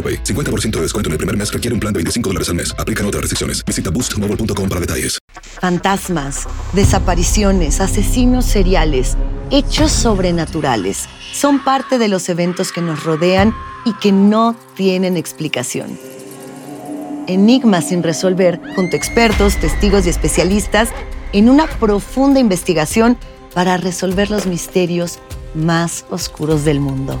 AroPay. 50% de descuento en el primer mes requiere un plan de 25 dólares al mes. Aplican otras restricciones. Visita boostmobile.com para detalles. Fantasmas, desapariciones, asesinos seriales, hechos sobrenaturales son parte de los eventos que nos rodean y que no tienen explicación. Enigmas sin resolver junto a expertos, testigos y especialistas en una profunda investigación para resolver los misterios más oscuros del mundo.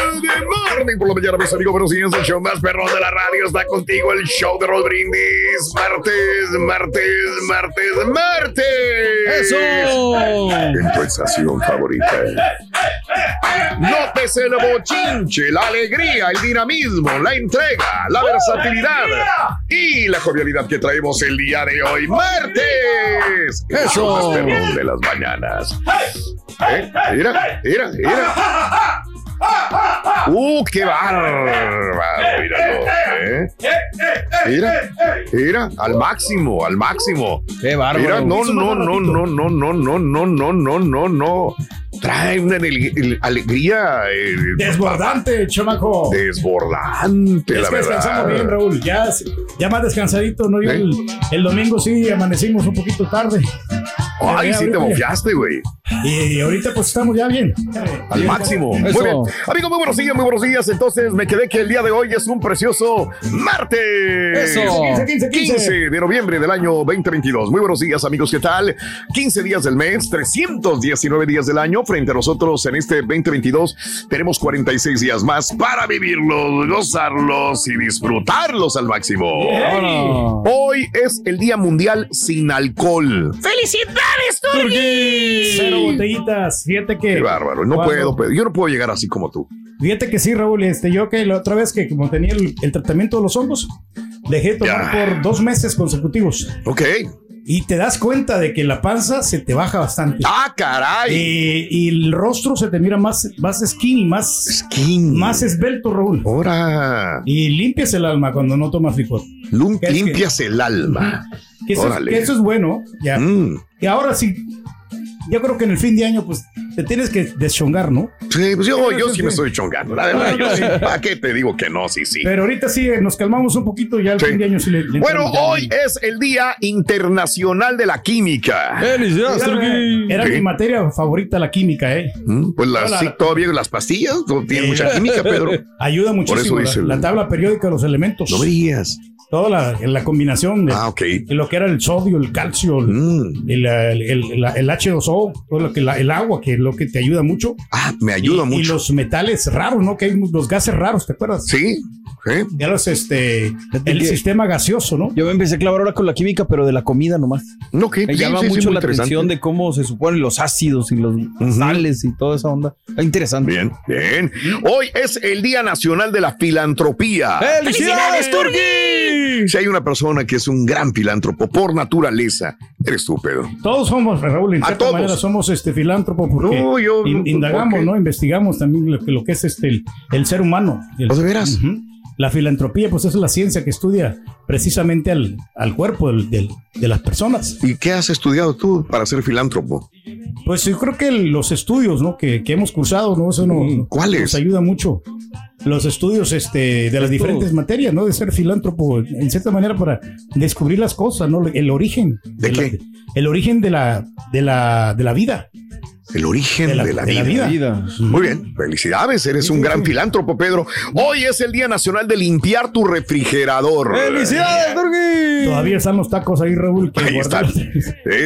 Good morning por la mañana, mis amigos. Buenos días, el show más perrón de la radio está contigo, el show de Raúl Brindis. Martes, martes, martes, martes. ¡Eso! En tu estación favorita. Nótese el bochinche, la alegría, el dinamismo, la entrega, la versatilidad y la jovialidad que traemos el día de hoy, martes. El Eso. show más perrón de las mañanas. ¿Eh? Mira, mira, mira. ¡Uh, qué bárbaro! Míralo, ¿eh? Mira, mira, al máximo, al máximo. Qué bárbaro. Mira, no, no, no, no, no, no, no, no, no, no, no, no. Trae una alegría eh, Desbordante, chamaco. desbordante, es la que descansamos verdad. bien, Raúl. Ya, ya más descansadito, ¿no? ¿Eh? el, el domingo sí amanecimos un poquito tarde. Ay, sí te ahorita mofiaste, güey. Y ahorita pues estamos ya bien. Al Bien. máximo. Muy bien. Amigos, muy buenos días, muy buenos días. Entonces me quedé que el día de hoy es un precioso martes. Eso. 15, 15, 15. 15 de noviembre del año 2022. Muy buenos días, amigos. ¿Qué tal? 15 días del mes, 319 días del año. Frente a nosotros en este 2022 tenemos 46 días más para vivirlos, gozarlos y disfrutarlos al máximo. Hoy es el Día Mundial sin Alcohol. Cero botellitas. Fíjate que. Qué bárbaro. No puedo, yo no puedo llegar así como tú. Fíjate que sí, Raúl. Este, yo que la otra vez que como tenía el, el tratamiento de los hongos, dejé de tomar Ya. por dos meses consecutivos. Ok. Y te das cuenta de que la panza se te baja bastante. ¡Ah, caray! Eh, y el rostro se te mira más, más skinny, más, Skin. más esbelto, Raúl. Ahora. Y limpias el alma cuando no tomas licor. Lum- ¿Qué es que- limpias el alma. Que eso, es, Órale. que eso es bueno. Ya. Mm. Y ahora sí, yo creo que en el fin de año, pues te tienes que deschongar, ¿no? Sí, pues yo, yo Sí, me estoy chongando. La verdad, yo sí. ¿Para qué te digo que no? Sí, sí. Pero ahorita sí eh, nos calmamos un poquito y ya el Sí. fin de año sí le. le Bueno, hoy es el Día Internacional de la Química. ¡Felicidades, Era, era Sí. mi materia favorita la química, ¿eh? Mm, Pues las, sí, todavía las pastillas no tienen Eh. mucha química, Pedro. Ayuda muchísimo. dice la, el- la tabla periódica de los elementos. No digas. Toda la, la combinación de, Ah, de lo que era el sodio, el calcio, el, Mm. el, el- el- el H2O, todo lo que la- el agua, que lo lo que te ayuda mucho. Ah, me ayuda y, mucho. Y los metales raros, ¿no? Que hay los gases raros, ¿te acuerdas? Sí, sí. Ya los, este, el sistema gaseoso, ¿no? Yo me empecé a clavar ahora con la química, pero de la comida nomás. No, que Me sí, llama sí, mucho la atención de cómo se suponen los ácidos y los sales y toda esa onda. Está interesante. Bien, bien. Hoy es el Día Nacional de la Filantropía. ¡Felicidades, Turki! Si hay una persona que es un gran filántropo por naturaleza, eres tú, Pedro. Todos somos, Raúl, en A cierta todos. manera somos este filántropo porque No, yo- in- indagamos. ¿no? Investigamos también lo que, lo que es este el, el ser humano. El- ¿Oh, de veras? La filantropía, pues es la ciencia que estudia precisamente al, al cuerpo del- del- de las personas. ¿Y qué has estudiado tú para ser filántropo? Pues yo creo que los estudios, ¿no? Que, que hemos cursado, ¿no? Eso no- no- ¿Cuáles? nos ayuda mucho. Los estudios este, de las diferentes materias, ¿no? De ser filántropo, en cierta manera, para descubrir las cosas, ¿no? El origen. ¿De la- qué? el origen de la, de la, de la vida. El origen de De la, la- de la vida. vida. Muy bien, felicidades, eres un gran filántropo, Pedro. Hoy es el Día Nacional de limpiar tu refrigerador. ¡Felicidades, Turki! Todavía están los tacos ahí, Raúl. Ahí están. Sí,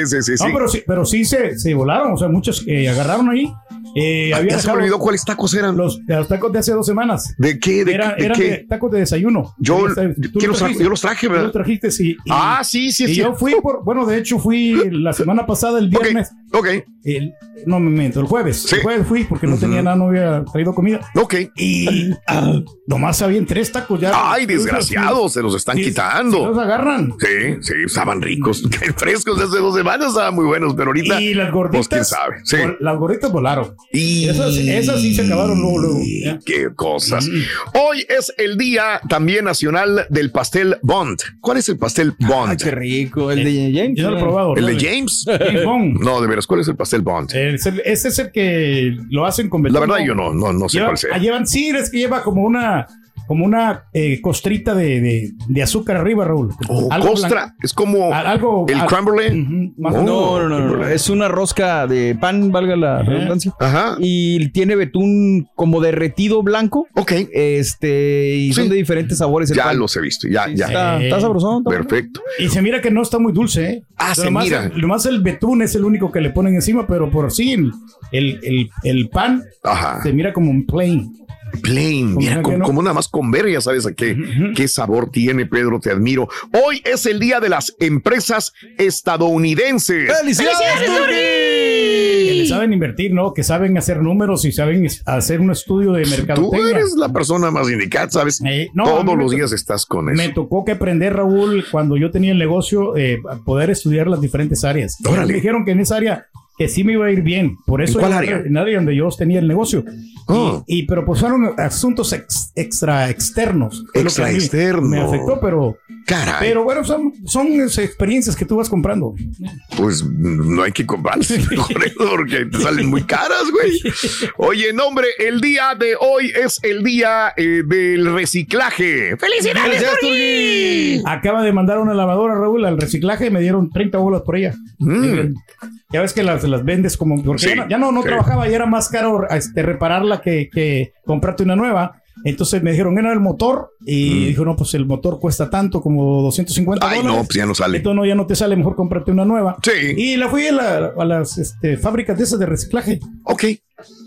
sí, sí, sí. No, pero sí, pero sí se, se volaron, o sea, muchos que agarraron ahí. Eh, había ya se me olvidó cuáles tacos eran. los, los tacos de hace dos semanas. ¿De qué? ¿De, eran qué? de tacos de desayuno. Yo, tú ¿quién los trajiste. Yo los traje, Tú ¿verdad? los trajiste, sí. Y- Ah, sí, sí, y sí. yo fui por, bueno, de hecho fui la semana pasada, el viernes. ok, el- no me miento, el jueves. Sí. El jueves fui porque no tenía nada, no había traído comida. ok. Y ah, nomás habían tres tacos ya. Ay, desgraciados, se los están Sí, quitando. los agarran. Sí, sí, estaban ricos. Frescos de hace dos semanas estaban muy buenos, pero ahorita. Y las gorditas. Pues quién sabe. Sí. Las gorditas volaron. Y Esas, esas sí se acabaron luego, luego. ¿ya? Qué cosas. Hoy es el día también nacional del pastel Bond. ¿Cuál es el pastel Bond? Ay, qué rico. El de James. Yo no lo he probado. ¿El de. James? James Bond. No, de veras, ¿cuál es el pastel Bond? Es el- Ese es el que lo hacen con La betún, verdad, yo no, no, no sé Lleva- cuál sea. ah, llevan, sí, es que lleva como una, como una eh, costrita de, de, de azúcar arriba, Raúl. Oh, Algo costra, blanco. es como Al- algo. el al- crumble. Más- Oh. No, no, no, no, Es una rosca de pan, valga la redundancia. Ajá. Y tiene betún como derretido blanco. Ok, Este, y Sí. son de diferentes sabores. el ya pan. los he visto, ya, Sí, ya. Está, está sabrosón. está bueno. Perfecto. Y se mira que no está muy dulce, ¿eh? Ah, Pero se nomás mira. El, nomás el betún es el único que le ponen encima, pero por sí el, el, el- el pan Ajá. se mira como un plain. Plain, Como mira, que como, no. como nada más con ver, ya sabes a qué, qué sabor tiene, Pedro, te admiro. Hoy es el día de las empresas estadounidenses. ¡Felicidades, Que le saben invertir, ¿no? Que saben hacer números y saben hacer un estudio de Tú mercadotecnia. eres la persona más indicada, ¿sabes? Eh, no, Todos los días estás con eso. Me tocó que aprender, Raúl, cuando yo tenía el negocio, eh, poder estudiar las diferentes áreas. Órale. Me dijeron que en esa área que sí me iba a ir bien. Por eso ¿En cuál yo- área? En el área donde yo tenía el negocio. Oh. Y, y- pero pues fueron asuntos ex- extra externos. Extra a mí externo. Me afectó, pero, Caray, pero bueno, son, son esas experiencias que tú vas comprando. pues no hay que comprarse porque te salen muy caras, güey. Oye, nombre, el día de hoy es el día eh, del reciclaje. ¡Felicidades! ¡Felicidades! Acaba de mandar una lavadora, Raúl, al reciclaje y me dieron 30 bolas por ella. Mm. Ya ves que las, las vendes como. Porque Sí, ya no, ya no, no sí. trabajaba y era más caro este, repararla que, que comprarte una nueva. Entonces me dijeron, era el motor. Y dijo, no, pues el motor cuesta tanto, como 250 Mm. Ay, dólares. no, pues ya no sale. Entonces no, ya no te sale, mejor comprarte una nueva. Sí. Y la fui a, la- a las este, fábricas de esas de reciclaje. Ok.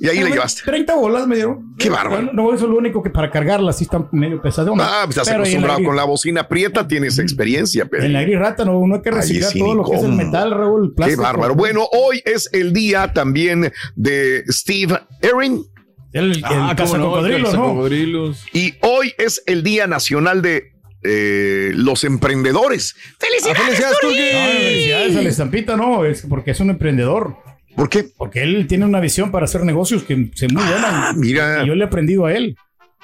Y ahí Bueno, llevaste. 30 bolas me dieron. Qué bárbaro. No, eso es lo único que para cargarla sí está medio pesadona. Ah, pues estás Pero acostumbrado la- con la bocina prieta, tienes experiencia, Pedro. En la gris rata no, no hay que reciclar todo lo que es el metal, Raúl, el Qué plástico. bárbaro. Bueno, hoy es el día también de Steve Erin El, el Ah, no, cazacocodrilos, ¿no? cazacocodrilos. y hoy es el día nacional de eh, los emprendedores. Ah, ¡Felicidades! ¡Felicidades, No, felicidades a la estampita, no, es porque es un emprendedor. ¿Por qué? Porque él tiene una visión para hacer negocios que se muy buena. Ah, mira. Y yo le he aprendido a él.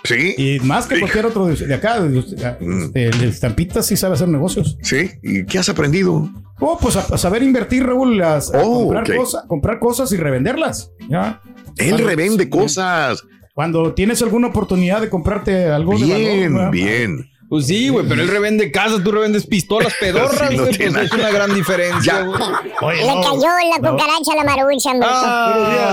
Sí, Y más que Sí. cualquier otro de, de acá, de, Mm. de- de estampita sí sabe hacer negocios. sí. ¿Y qué has aprendido? Oh, pues a, a saber invertir, Raúl, a Oh, comprar, comprar cosas y revenderlas. ¿ya? Él Cuando- revende sí, cosas. Cuando tienes alguna oportunidad de comprarte algo de valor, Bien, ¿verdad? bien. Pues sí, güey, pero él revende casas, tú revendes pistolas pedorras, Sí, no güey. pues es una gran diferencia, güey. Oye, Le no, cayó la no. cucaracha a la marucha.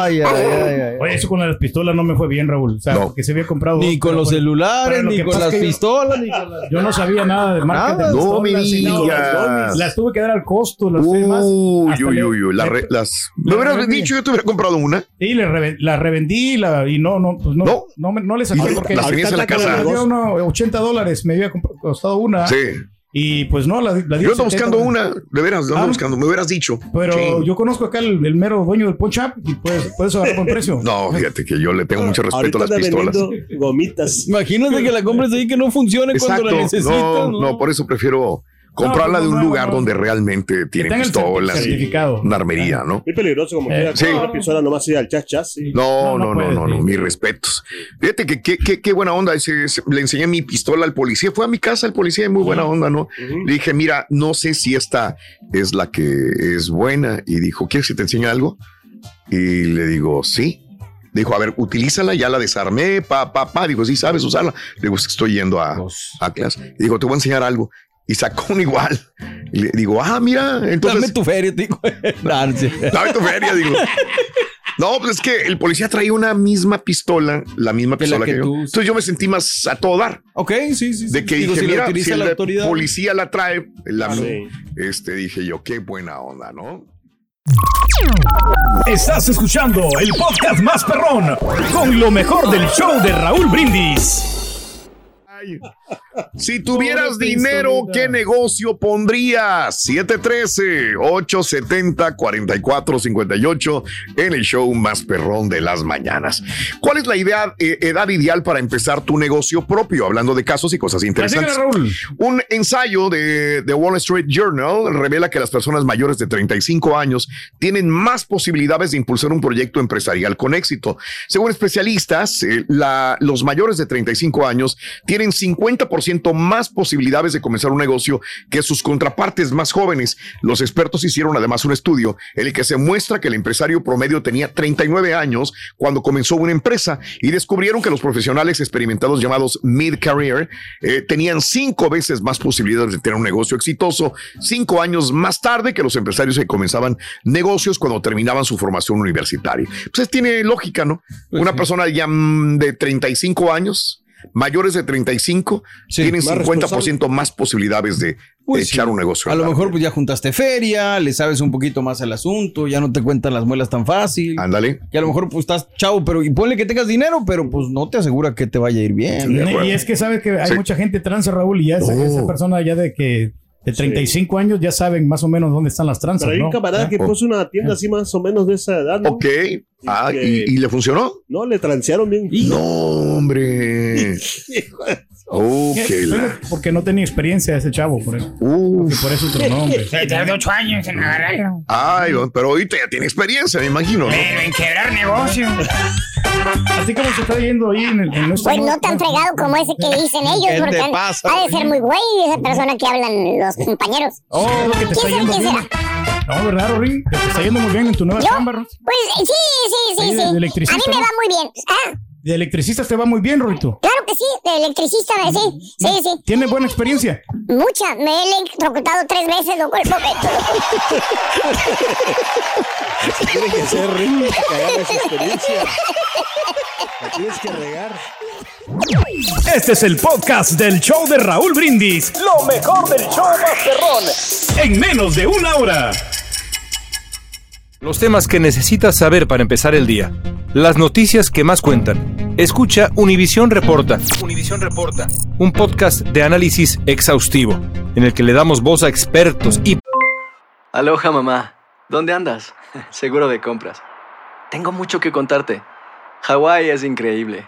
Ay, ay, ay, ay. Oye, eso con las pistolas no me fue bien, Raúl. O sea, No. porque se había comprado. Ni con los celulares, ni que con las que- pistolas, ni con las... Yo no sabía nada de marcas de No pistolas. Las tuve que dar al costo, las demás. Uy, uy, uy, uy, las las... Me hubieras dicho, yo te hubiera comprado una. Sí, le reven- la revendí la, y no, no, pues no, No. no, me- no le saqué porque las tenías en la casa. dio unos 80 dólares, me había costado una. Sí. Y pues no, la, la Yo ando 70 buscando una, de veras, ando Ah. buscando, me hubieras dicho. Pero Sí. yo conozco acá el, el mero dueño del punch up y puedes, puedes agarrar buen precio. No, fíjate que yo le tengo mucho respeto a las pistolas. gomitas. Imagínate que la compres ahí que no funcione cuando Exacto. la necesitas, no, ¿no? no, por eso prefiero comprarla no, de un no, lugar no. donde realmente tiene tenga el pistolas y certificado. una armería, ¿no? Muy peligroso como Eh, con Una pistola nomás ir al chas chas. sí. No, No, no, no no, mis respetos. Fíjate que qué qué- qué buena onda. ese- ese- le enseñé mi pistola al policía. Fue a mi casa el policía, muy buena onda, ¿no? Ujú. Le dije, mira, no sé si esta es la que es buena. Y dijo, ¿quieres que te enseñe algo? Y le digo, sí. Dijo, a ver, utilízala, ya la desarmé, pa, pa, pa. Digo, sí, sabes usarla. Le digo, "Es que estoy yendo a, Pues, a clase. Y digo, te voy a enseñar algo. Y sacó un igual. Y le digo, ah, mira, Dame entonces. tu feria, sé. Dame tu feria, digo. No, pues es que el policía traía una misma pistola, la misma Que la pistola que, que yo. tú- Entonces yo me sentí más a todo dar. Ok, sí, sí. sí. De que Digo, dije, si mira, si la autoridad. policía la trae, la Ah, sí. este, dije yo, qué buena onda, ¿no? Estás escuchando el podcast más perrón con lo mejor del show de Raúl Brindis. Ay. Si tuvieras dinero. ¿qué negocio pondrías? 713-870-4458 en el show más perrón de las mañanas. ¿Cuál es la idea, eh, edad ideal para empezar tu negocio propio? Hablando de casos y cosas interesantes. Raúl. Un ensayo de The Wall Street Journal revela que las personas mayores de 35 años tienen más posibilidades de impulsar un proyecto empresarial con éxito. Según especialistas, eh, la- los mayores de 35 años tienen 50% más posibilidades de comenzar un negocio que sus contrapartes más jóvenes. Los expertos hicieron además un estudio en el que se muestra que el empresario promedio tenía 39 años cuando comenzó una empresa y descubrieron que los profesionales experimentados llamados mid-career eh, tenían cinco veces más posibilidades de tener un negocio exitoso cinco años más tarde que los empresarios que comenzaban negocios cuando terminaban su formación universitaria. Pues tiene lógica, ¿no? Pues Una sí. persona ya mm, de 35 años, mayores de 35, Sí, tienen más 50% más posibilidades de, de sí. echar un negocio. A lo mejor pues ya juntaste feria, le sabes un poquito más al asunto, ya no te cuentan las muelas tan fácil. Ándale. Y a lo mejor pues estás chavo, pero y ponle que tengas dinero, pero pues no te asegura que te vaya a ir bien. Y es que sabes que hay Sí. mucha gente tranza, Raúl, y ya esa, Oh. esa persona ya de que de 35 años ya saben más o menos dónde están las tranzas. Pero hay ¿no? un camarada ¿Eh? que puso una tienda así más o menos de esa edad. ¿no? Ok. Ah, que- ¿y, y le funcionó? No, le transearon bien. No, hombre. Oh, ¿Qué? qué la- Porque no tenía experiencia ese chavo, por eso. Uf. Por eso otro nombre. Tardó ocho años en agarrarlo. Ay, pero ahorita ya tiene experiencia, me imagino, ¿no? Pero en quebrar negocio. Así como se está yendo ahí en, el, en nuestra- Pues no tan fregado como ese que dicen ellos, ¿Qué te porque han- pasa, ha de ser muy güey esa persona que hablan los compañeros. Oh, lo que te está ¿Quién sabe quién bien. será? No, ¿verdad, Rorín? Te está yendo muy bien en tu nueva ¿Yo? chamba. Pues sí, sí, sí, Ahí sí. de- de A mí electricista, me ¿no? va muy bien. Ah, De electricista te va muy bien, Rorito. claro que sí, de electricista, sí, sí, sí. Tiene buena experiencia. Mucha, me he electrocutado tres veces, momento. Así tiene que ser, Rick, que experiencia. La tienes que regar. Este es el podcast del show de Raúl Brindis. Lo mejor del show más perrón. En menos de una hora. Los temas que necesitas saber para empezar el día. Las noticias que más cuentan. Escucha Univisión Reporta. Univisión Reporta. Un podcast de análisis exhaustivo, en el que le damos voz a expertos y Aloha mamá, ¿dónde andas? Seguro de compras. Tengo mucho que contarte. Hawái es increíble.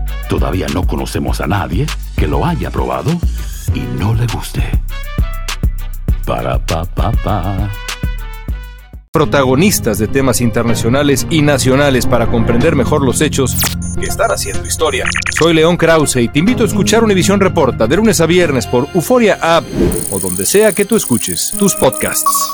todavía no conocemos a nadie que lo haya probado y no le guste. Para pa pa pa. Protagonistas de temas internacionales y nacionales para comprender mejor los hechos que están haciendo historia. Soy León Krause y te invito a escuchar Univisión Reporta de lunes a viernes por Euforia App o donde sea que tú escuches tus podcasts.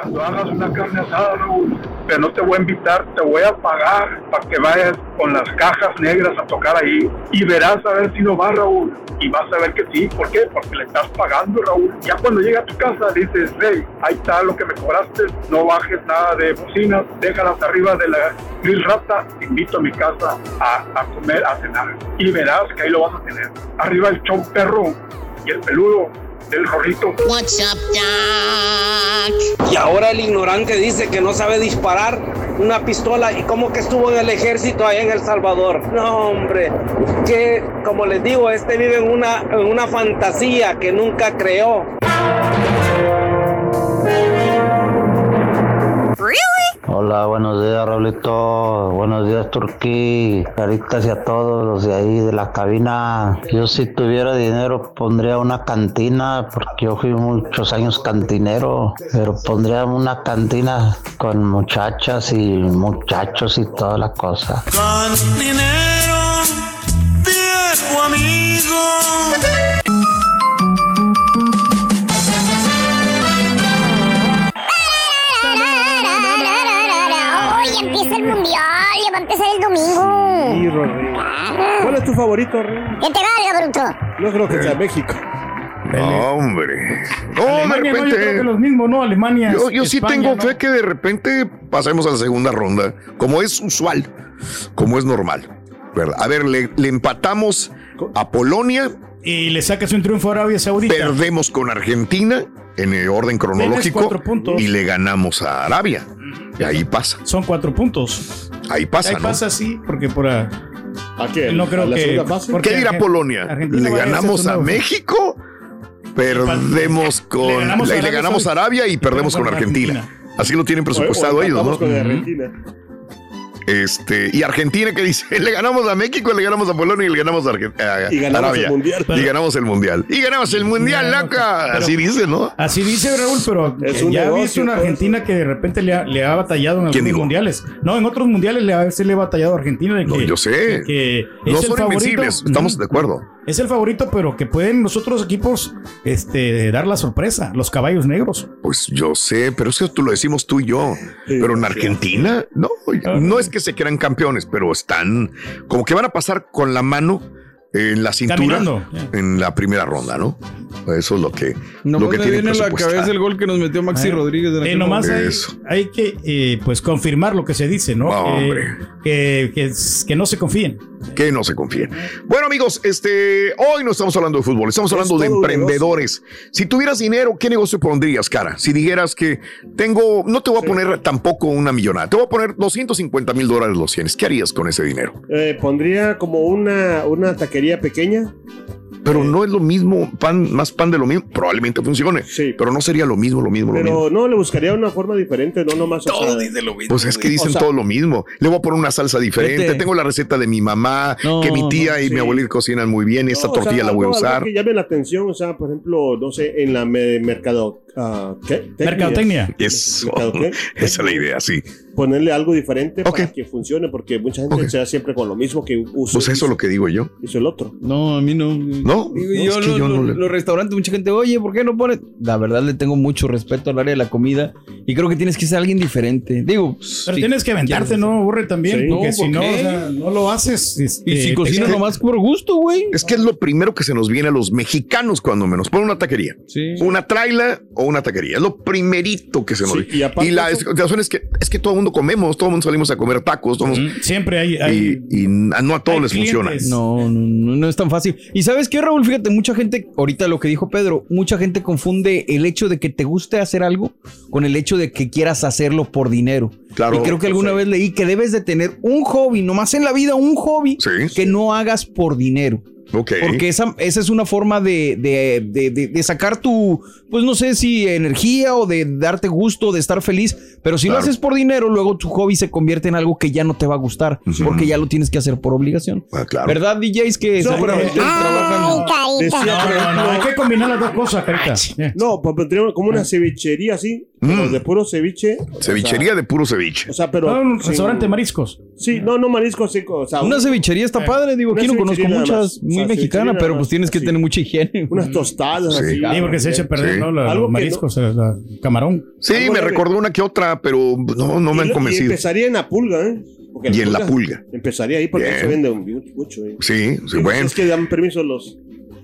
Cuando hagas una carne asada, Raúl, pero no te voy a invitar, te voy a pagar para que vayas con las cajas negras a tocar ahí y verás a ver si no va, Raúl. Y vas a ver que sí, ¿por qué? Porque le estás pagando, Raúl. Ya cuando llega a tu casa dices, hey, ahí está lo que me cobraste, no bajes nada de bocinas, déjalas arriba de la grill rata, te invito a mi casa a, a comer, a cenar. Y verás que ahí lo vas a tener. Arriba el show perro y el peludo del rorrito. What's up, Doc? Y ahora el ignorante dice que no sabe disparar una pistola y como que estuvo en el ejército allá en El Salvador. No, hombre, que como les digo, este vive en una, en una fantasía que nunca creó. Hola, buenos días, Raulito. Buenos días, Turquí. Caritas y a todos los de ahí de la cabina. Yo, si tuviera dinero, pondría una cantina, porque yo fui muchos años cantinero. Pero pondría una cantina con muchachas y muchachos y toda la cosa. Viejo amigo. Empezar el domingo. Sí. ¿Cuál es tu favorito, Rorri? Que te valga, bruto. No creo que sea México. No, hombre. No, Alemania, de no, yo creo que repente. los mismos, ¿no? Alemania. Yo, yo sí tengo ¿no? fe que de repente pasemos a la segunda ronda, como es usual, como es normal. ¿verdad? A ver, le, le empatamos a Polonia. Y le sacas un triunfo a Arabia Saudita. Perdemos con Argentina en el orden cronológico cuatro puntos. y le ganamos a Arabia. Y ahí pasa. Son cuatro puntos. Ahí pasa, Ahí ¿no? pasa, sí, porque por... a- ¿A qué? No creo ¿A que... ¿Qué dirá Polonia? Argentina ¿Le ganamos a México? Perdemos con. Le ganamos a y le Arabia ganamos a Arabia y perdemos con Argentina. Así lo tienen presupuestado ellos, ¿no? con Argentina. Este, y Argentina que dice, le ganamos a México, le ganamos a Polonia y le ganamos a, Argen- a Y ganamos Arabia. el Mundial. Y ganamos el mundial. Y ganamos el mundial, No, loca. pero- Así dice, ¿no? Así dice Raúl, pero Es un ya negocio, viste una todo Argentina que de repente le ha, le ha batallado en ¿Quién algunos dijo? mundiales. No, en otros mundiales le ha, se le ha batallado a Argentina. de No, yo sé. que No son favorito. invencibles, estamos de acuerdo. Es el favorito, pero que pueden los otros equipos este, dar la sorpresa. Los caballos negros. Pues yo sé, pero eso tú lo decimos tú y yo. pero en Argentina, no, no es que se crean campeones, pero están como que van a pasar con la mano en la cintura Caminando. en la primera ronda, ¿no? Eso es lo que, No lo que tiene viene a la cabeza el gol que nos metió Maxi Eh, Rodríguez. en Eh, aquel nomás hay, que eh, pues confirmar lo que se dice, ¿no? Eh, que, que, que no se confíen. Que no se confíen. Bueno, amigos, este, hoy no estamos hablando de fútbol, estamos Es hablando de emprendedores. Si tuvieras dinero, ¿qué negocio pondrías, cara? Si dijeras que tengo, no te voy a poner tampoco una millonada, te voy a poner 250 mil dólares los 100. ¿Qué harías con ese dinero? Eh, pondría como una, una taquería pequeña. Pero no es lo mismo, pan, más pan de lo mismo. Probablemente funcione, pero no sería lo mismo, lo mismo, lo mismo. Pero no, le buscaría una forma diferente, no nomás. Todo dice lo mismo. Pues es que dicen todo lo mismo. Le voy a poner una salsa diferente. Tengo la receta de mi mamá, No, que mi tía no, y sí. mi abuelita cocinan muy bien. Esta No, o sea, tortilla la voy a usar. que llame la atención, o sea, por ejemplo, no sé, en la me- mercado. Ah, ¿Qué? Mercadotecnia. Eso. Mercadotecnia. Esa es la idea, sí. Ponerle algo diferente para que funcione, porque mucha gente se da siempre con lo mismo que usa. Pues eso es lo que digo yo. Hizo el otro. No, a mí no. No, Digo, no, yo, es que lo- yo no lo- le- los restaurantes, mucha gente, oye, ¿por qué no pones? La verdad, le tengo mucho respeto al área de la comida y creo que tienes que ser alguien diferente. Digo, Pero si tienes que aventarte, ¿no? Aburre también. Sí. porque No, si ¿por no, qué? o sea, no lo haces. este, Y si cocinas queda- nomás por gusto, güey. Es que es lo primero que se nos viene a los mexicanos cuando menos. Pon una taquería. Una traila o una taquería. Es lo primerito que se nos Sí, y la eso- razón es que es que todo el mundo comemos, todo el mundo salimos a comer tacos. Todos, Siempre hay. hay- y, y no a todos les funciona. No, no, no, no es tan fácil. Y sabes qué, Raúl, fíjate, mucha gente, ahorita lo que dijo Pedro, mucha gente confunde el hecho de que te guste hacer algo con el hecho de que quieras hacerlo por dinero. Claro. Y creo que alguna vez leí que debes de tener un hobby, nomás en la vida un hobby que no hagas por dinero. Porque esa, esa es una forma de, de- de- de- de sacar tu, pues no sé si energía o de darte gusto, de estar feliz. Pero si lo haces por dinero, luego tu hobby se convierte en algo que ya no te va a gustar. Porque ya lo tienes que hacer por obligación. Ah, claro. ¿Verdad, DJs? Que No, pero- trabajan- Decía, No, no, no, hay que combinar las dos cosas, carita. No, pues tenemos como una cevichería así, pero de puro ceviche. o Mm. Cevichería sea, de puro ceviche. O sea, pero. Ah, un restaurante de mariscos. Sí, no, no mariscos, sí, o sea. Una un- cevichería está Eh, padre, digo, aquí no conozco muchas, más. muy O sea, mexicana, pero pues tienes que así. tener mucha higiene. Unas tostadas Sí. así. Sí, porque se echa a perder, Sí. ¿no? La- Algo los mariscos, camarón. Sí, Algo me leve. recordó una que otra, pero no, no me Y han Y convencido. empezaría en la pulga, ¿eh? Porque Y en la pulga. Empezaría ahí porque Bien. se vende un- mucho. ¿eh? Sí, sí, Sí, bueno. Es que dan permiso los.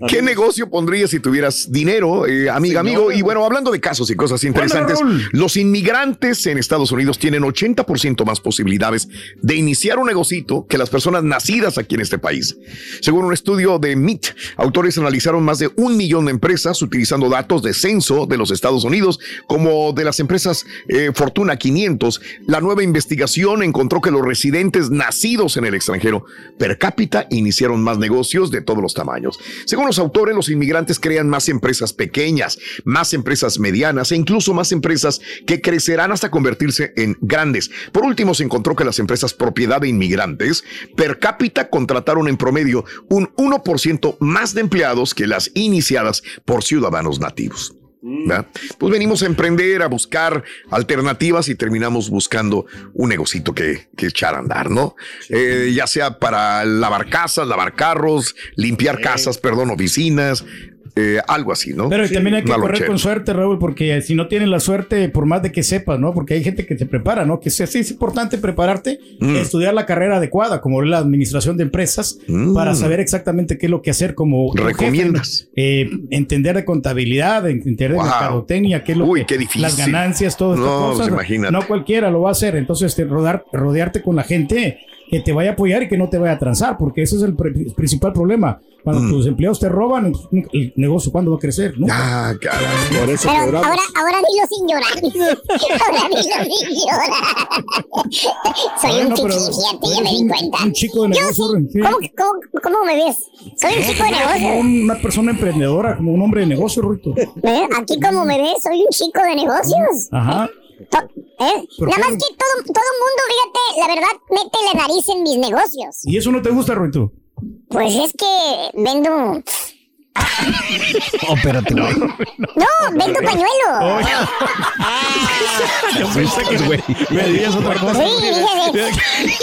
¿Qué negocio pondrías si tuvieras dinero, eh, amiga, amigo? Y bueno, hablando de casos y cosas interesantes, los inmigrantes en Estados Unidos tienen 80% más posibilidades de iniciar un negocito que las personas nacidas aquí en este país. Según un estudio de MIT, autores analizaron más de un millón de empresas utilizando datos de censo de los Estados Unidos, como de las empresas eh, Fortuna 500. La nueva investigación encontró que los residentes nacidos en el extranjero per cápita iniciaron más negocios de todos los tamaños. Según los autores, los inmigrantes crean más empresas pequeñas, más empresas medianas e incluso más empresas que crecerán hasta convertirse en grandes. Por último, se encontró que las empresas propiedad de inmigrantes per cápita contrataron en promedio un 1% más de empleados que las iniciadas por ciudadanos nativos. ¿Verdad? Pues venimos a emprender, a buscar alternativas y terminamos buscando un negocito que, que echar a andar, ¿no? Eh, ya sea para lavar casas, lavar carros, limpiar casas, perdón, oficinas, eh, algo así, ¿no? Pero también hay que correr lonchera. con suerte, Raúl, porque si no tienes la suerte, por más de que sepas, ¿no? Porque hay gente que se prepara, ¿no? Que sí sí es importante prepararte, Mm. estudiar la carrera adecuada, como la administración de empresas, Mm. para saber exactamente qué es lo que hacer como ¿Recomiendas? jefe, eh, entender de contabilidad, entender de Wow. mercadotecnia, qué es lo Uy, que qué difícil. las ganancias, todas estas No, cosas. pues. No cualquiera lo va a hacer. Entonces, te rodar, rodearte con la gente que te vaya a apoyar y que no te vaya a transar, porque ese es el pre- principal problema. Cuando Mm. tus empleados te roban, el negocio, ¿cuándo va a crecer? ¿no? Ah, caray. Por eso Pero ahora, ahora dilo sin llorar. ahora dilo sin llorar. Soy Bueno, un chichi, fíjate, ya me di cuenta. un chico de negocio, sí. ¿Cómo, cómo, cómo me ves? Soy un chico de Como negocio. una persona emprendedora, como un hombre de negocio, Ruito. ¿Eh? Aquí como me ves, soy un chico de negocios. Ajá. ¿Eh? ¿Por Nada más que todo, todo mundo, fíjate, la verdad, mete la nariz en mis negocios. ¿Y eso no te gusta, Ruito? Pues es que vendo... Oh, espérate, güey. No, vendo pañuelo. Yo pensé que, güey. Me digas otra cosa. Sí.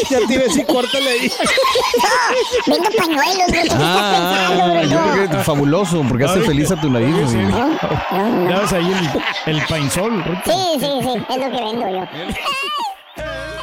Ya te iba a decir, córtale ahí. No, vendo pañuelos, ¿qué estás Ah, pensando, yo creo que es fabuloso, porque hace feliz a tu nariz. güey. Ya ves ahí el, el painzol. Sí, sí, sí, es lo que vendo yo.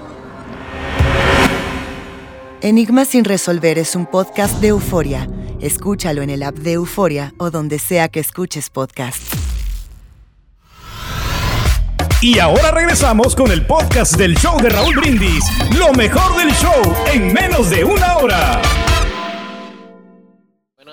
Enigma sin resolver es un podcast de euforia. Escúchalo en el app de Euforia o donde sea que escuches podcast. Y ahora regresamos con el podcast del show de Raúl Brindis. Lo mejor del show en menos de una hora.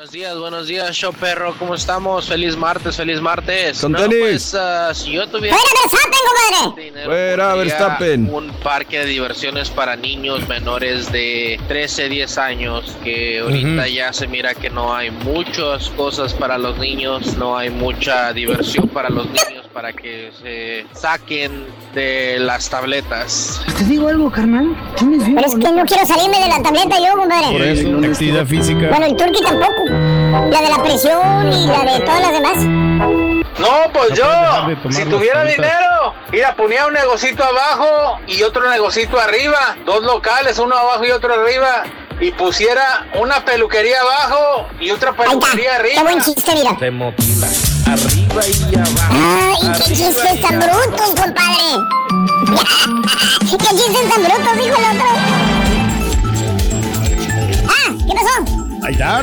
Buenos días, buenos días, show perro, ¿cómo estamos? Feliz martes, feliz martes. Con No, tenis. pues, ah, si yo tuviera ¡Fuera Verstappen, compadre! Fuera, Verstappen. un parque de diversiones para niños menores de 13, 10 años, que ahorita Ujú. ya se mira que no hay muchas cosas para los niños, no hay mucha diversión para los niños para que se saquen de las tabletas. ¿Te digo algo, carnal? Pero es que no quiero salirme de la tableta yo, compadre. Por eso, actividad física. Bueno, el turqui tampoco. La de la presión y la de todas las demás. No, pues No yo, si tuviera dinero, mira, ponía un negocito abajo y otro negocito arriba, dos locales, uno abajo y otro arriba, y pusiera una peluquería abajo y otra peluquería Qué arriba. buen chiste, mira. Arriba y abajo. Ay, qué chistes tan brutos, compadre. qué chistes tan brutos, dijo el otro. Ah, ¿qué pasó? Ahí está.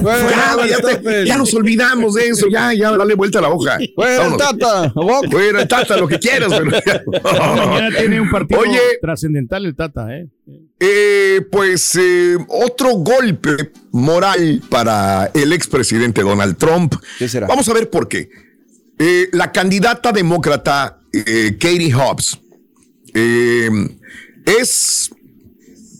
¡Fuera güey. Ya, ya, te- ya nos olvidamos de eso, ya, ya, dale vuelta a la hoja. Fuera. Tata. Fuera el Tata, lo que quieras. pero- Mañana tiene un partido Oye, trascendental el Tata, ¿eh? Eh, pues eh, otro golpe moral para el expresidente Donald Trump. Vamos a ver por qué. Eh, la candidata demócrata eh, Katie Hobbs eh, es,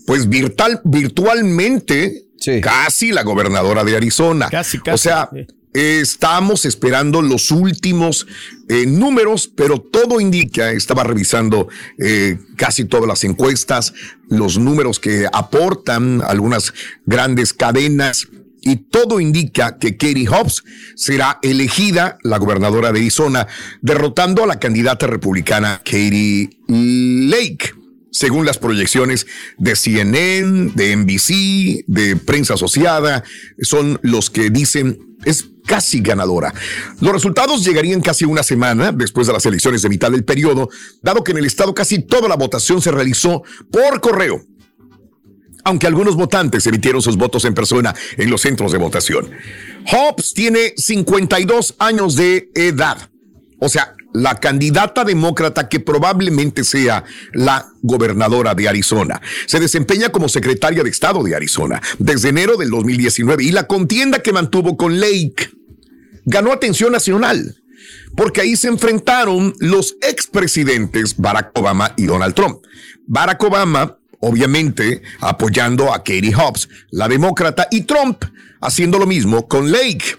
pues, virtual, virtualmente casi la gobernadora de Arizona. O sea, estamos esperando los últimos eh, números, pero todo indica, estaba revisando eh, casi todas las encuestas, los números que aportan algunas grandes cadenas. Y todo indica que Katie Hobbs será elegida la gobernadora de Arizona, derrotando a la candidata republicana Katie Lake según las proyecciones de CNN, de NBC, de prensa asociada, son los que dicen es casi ganadora. Los resultados llegarían casi una semana después de las elecciones de mitad del periodo, dado que en el estado casi toda la votación se realizó por correo aunque algunos votantes emitieron sus votos en persona en los centros de votación. Hobbs tiene 52 años de edad. O sea, la candidata demócrata que probablemente sea la gobernadora de Arizona. Se desempeña como secretaria de Estado de Arizona desde enero del 2019 y la contienda que mantuvo con Lake ganó atención nacional porque ahí se enfrentaron los expresidentes Barack Obama y Donald Trump. Barack Obama, obviamente, apoyando a Katie Hobbs, la demócrata, y Trump haciendo lo mismo con Lake.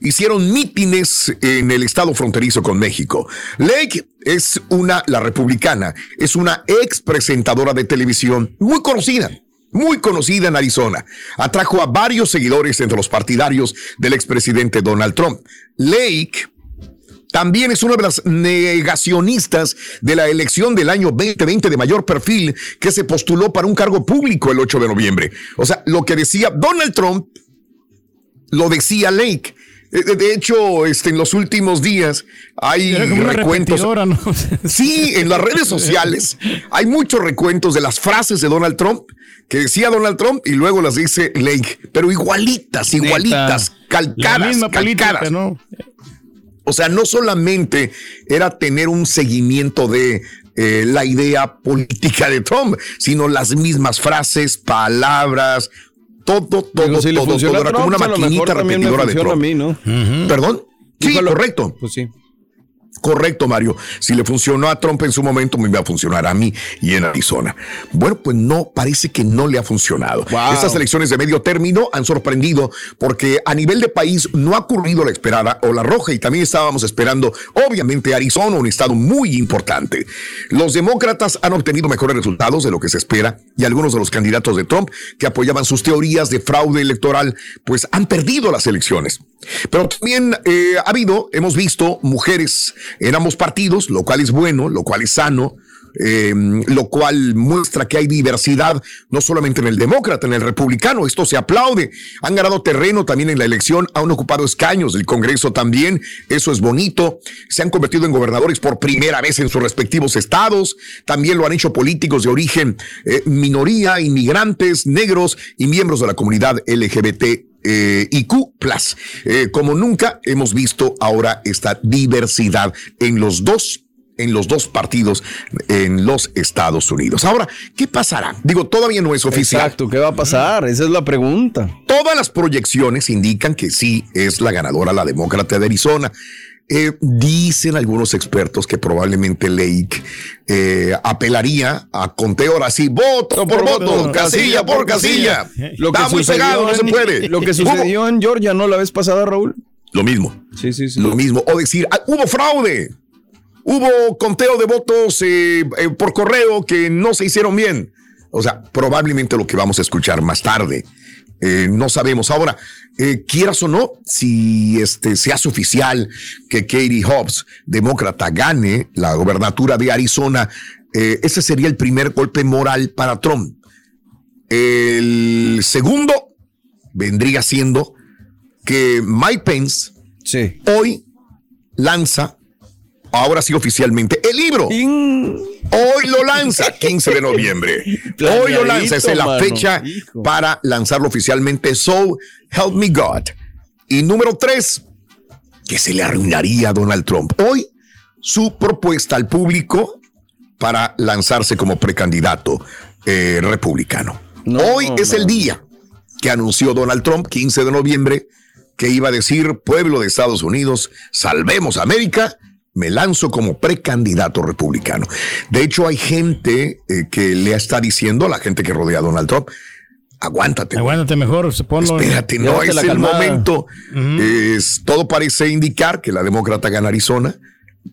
Hicieron mítines en el estado fronterizo con México. Lake es una, la republicana, es una ex presentadora de televisión muy conocida muy conocida en Arizona. Atrajo a varios seguidores entre los partidarios del expresidente Donald Trump. Lake también es una de las negacionistas de la elección del año 2020 de mayor perfil que se postuló para un cargo público el 8 de noviembre. O sea, lo que decía Donald Trump lo decía Lake. Eh, De hecho, este, en los últimos días hay recuentos. Sí, en las redes sociales hay muchos recuentos de las frases de Donald Trump que decía Donald Trump y luego las dice Lake, pero igualitas, igualitas, Neta. calcadas, La misma política, calcadas. ¿no? O sea, no solamente era tener un seguimiento de eh, la idea política de Trump, sino las mismas frases, palabras, todo, todo, si todo, todo. Era como una maquinita repetidora de funciona a Trump. mí, ¿no? ¿Perdón? Sí, correcto. Pues sí. Correcto, Mario. Si le funcionó a Trump en su momento, me va a funcionar a mí y en Arizona. Bueno, pues no, parece que no le ha funcionado. Estas elecciones de medio término han sorprendido porque a nivel de país no ha ocurrido la esperada o la roja y también estábamos esperando, obviamente, Arizona, un estado muy importante. Los demócratas han obtenido mejores resultados de lo que se espera y algunos de los candidatos de Trump que apoyaban sus teorías de fraude electoral, pues han perdido las elecciones. Pero también eh, ha habido, hemos visto mujeres en ambos partidos, lo cual es bueno, lo cual es sano, eh, lo cual muestra que hay diversidad, no solamente en el demócrata, en el republicano, esto se aplaude. Han ganado terreno también en la elección, han ocupado escaños del Congreso también, eso es bonito. Se han convertido en gobernadores por primera vez en sus respectivos estados, también lo han hecho políticos de origen eh, minoría, inmigrantes, negros y miembros de la comunidad LGBT eh, IQ Plus. Eh, como nunca hemos visto ahora esta diversidad en los dos en los dos partidos en los Estados Unidos. Ahora, ¿qué pasará? Digo, todavía no es oficial. Exacto, ¿qué va a pasar? Esa es la pregunta. Todas las proyecciones indican que sí es la ganadora la demócrata de Arizona. Eh, dicen algunos expertos que probablemente Lake eh, apelaría a conteo ahora sí, voto por voto, casilla por casilla. Lo que Está muy pegado, no se puede. Lo que sucedió en Georgia, ¿no? La vez pasada, Raúl. Lo mismo. Sí, sí, sí. Lo mismo. O decir, ah, hubo fraude. Hubo conteo de votos eh, eh, por correo que no se hicieron bien. O sea, probablemente lo que vamos a escuchar más tarde. Eh, no sabemos. Ahora, eh, quieras o no, si este se hace oficial que Katie Hobbs, demócrata, gane la gobernatura de Arizona, eh, ese sería el primer golpe moral para Trump. El segundo vendría siendo que Mike Pence hoy lanza ahora sí oficialmente, el libro. Hoy lo lanza, 15 de noviembre. Hoy lo lanza, esa es la fecha para lanzarlo oficialmente. So, Help Me God. Y número tres, que se le arruinaría a Donald Trump. Hoy, su propuesta al público para lanzarse como precandidato eh, republicano. Hoy es el día que anunció Donald Trump, 15 de noviembre, que iba a decir, pueblo de Estados Unidos, salvemos a América, me lanzo como precandidato republicano. De hecho, hay gente eh, que le está diciendo, la gente que rodea a Donald Trump, aguántate. Aguántate mejor, se ponlo. Espérate, no es el momento. Es, todo parece indicar que la demócrata gana Arizona,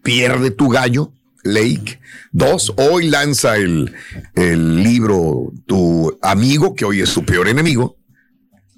pierde tu gallo, Lake. Dos, hoy lanza el, el libro Tu amigo, que hoy es su peor enemigo.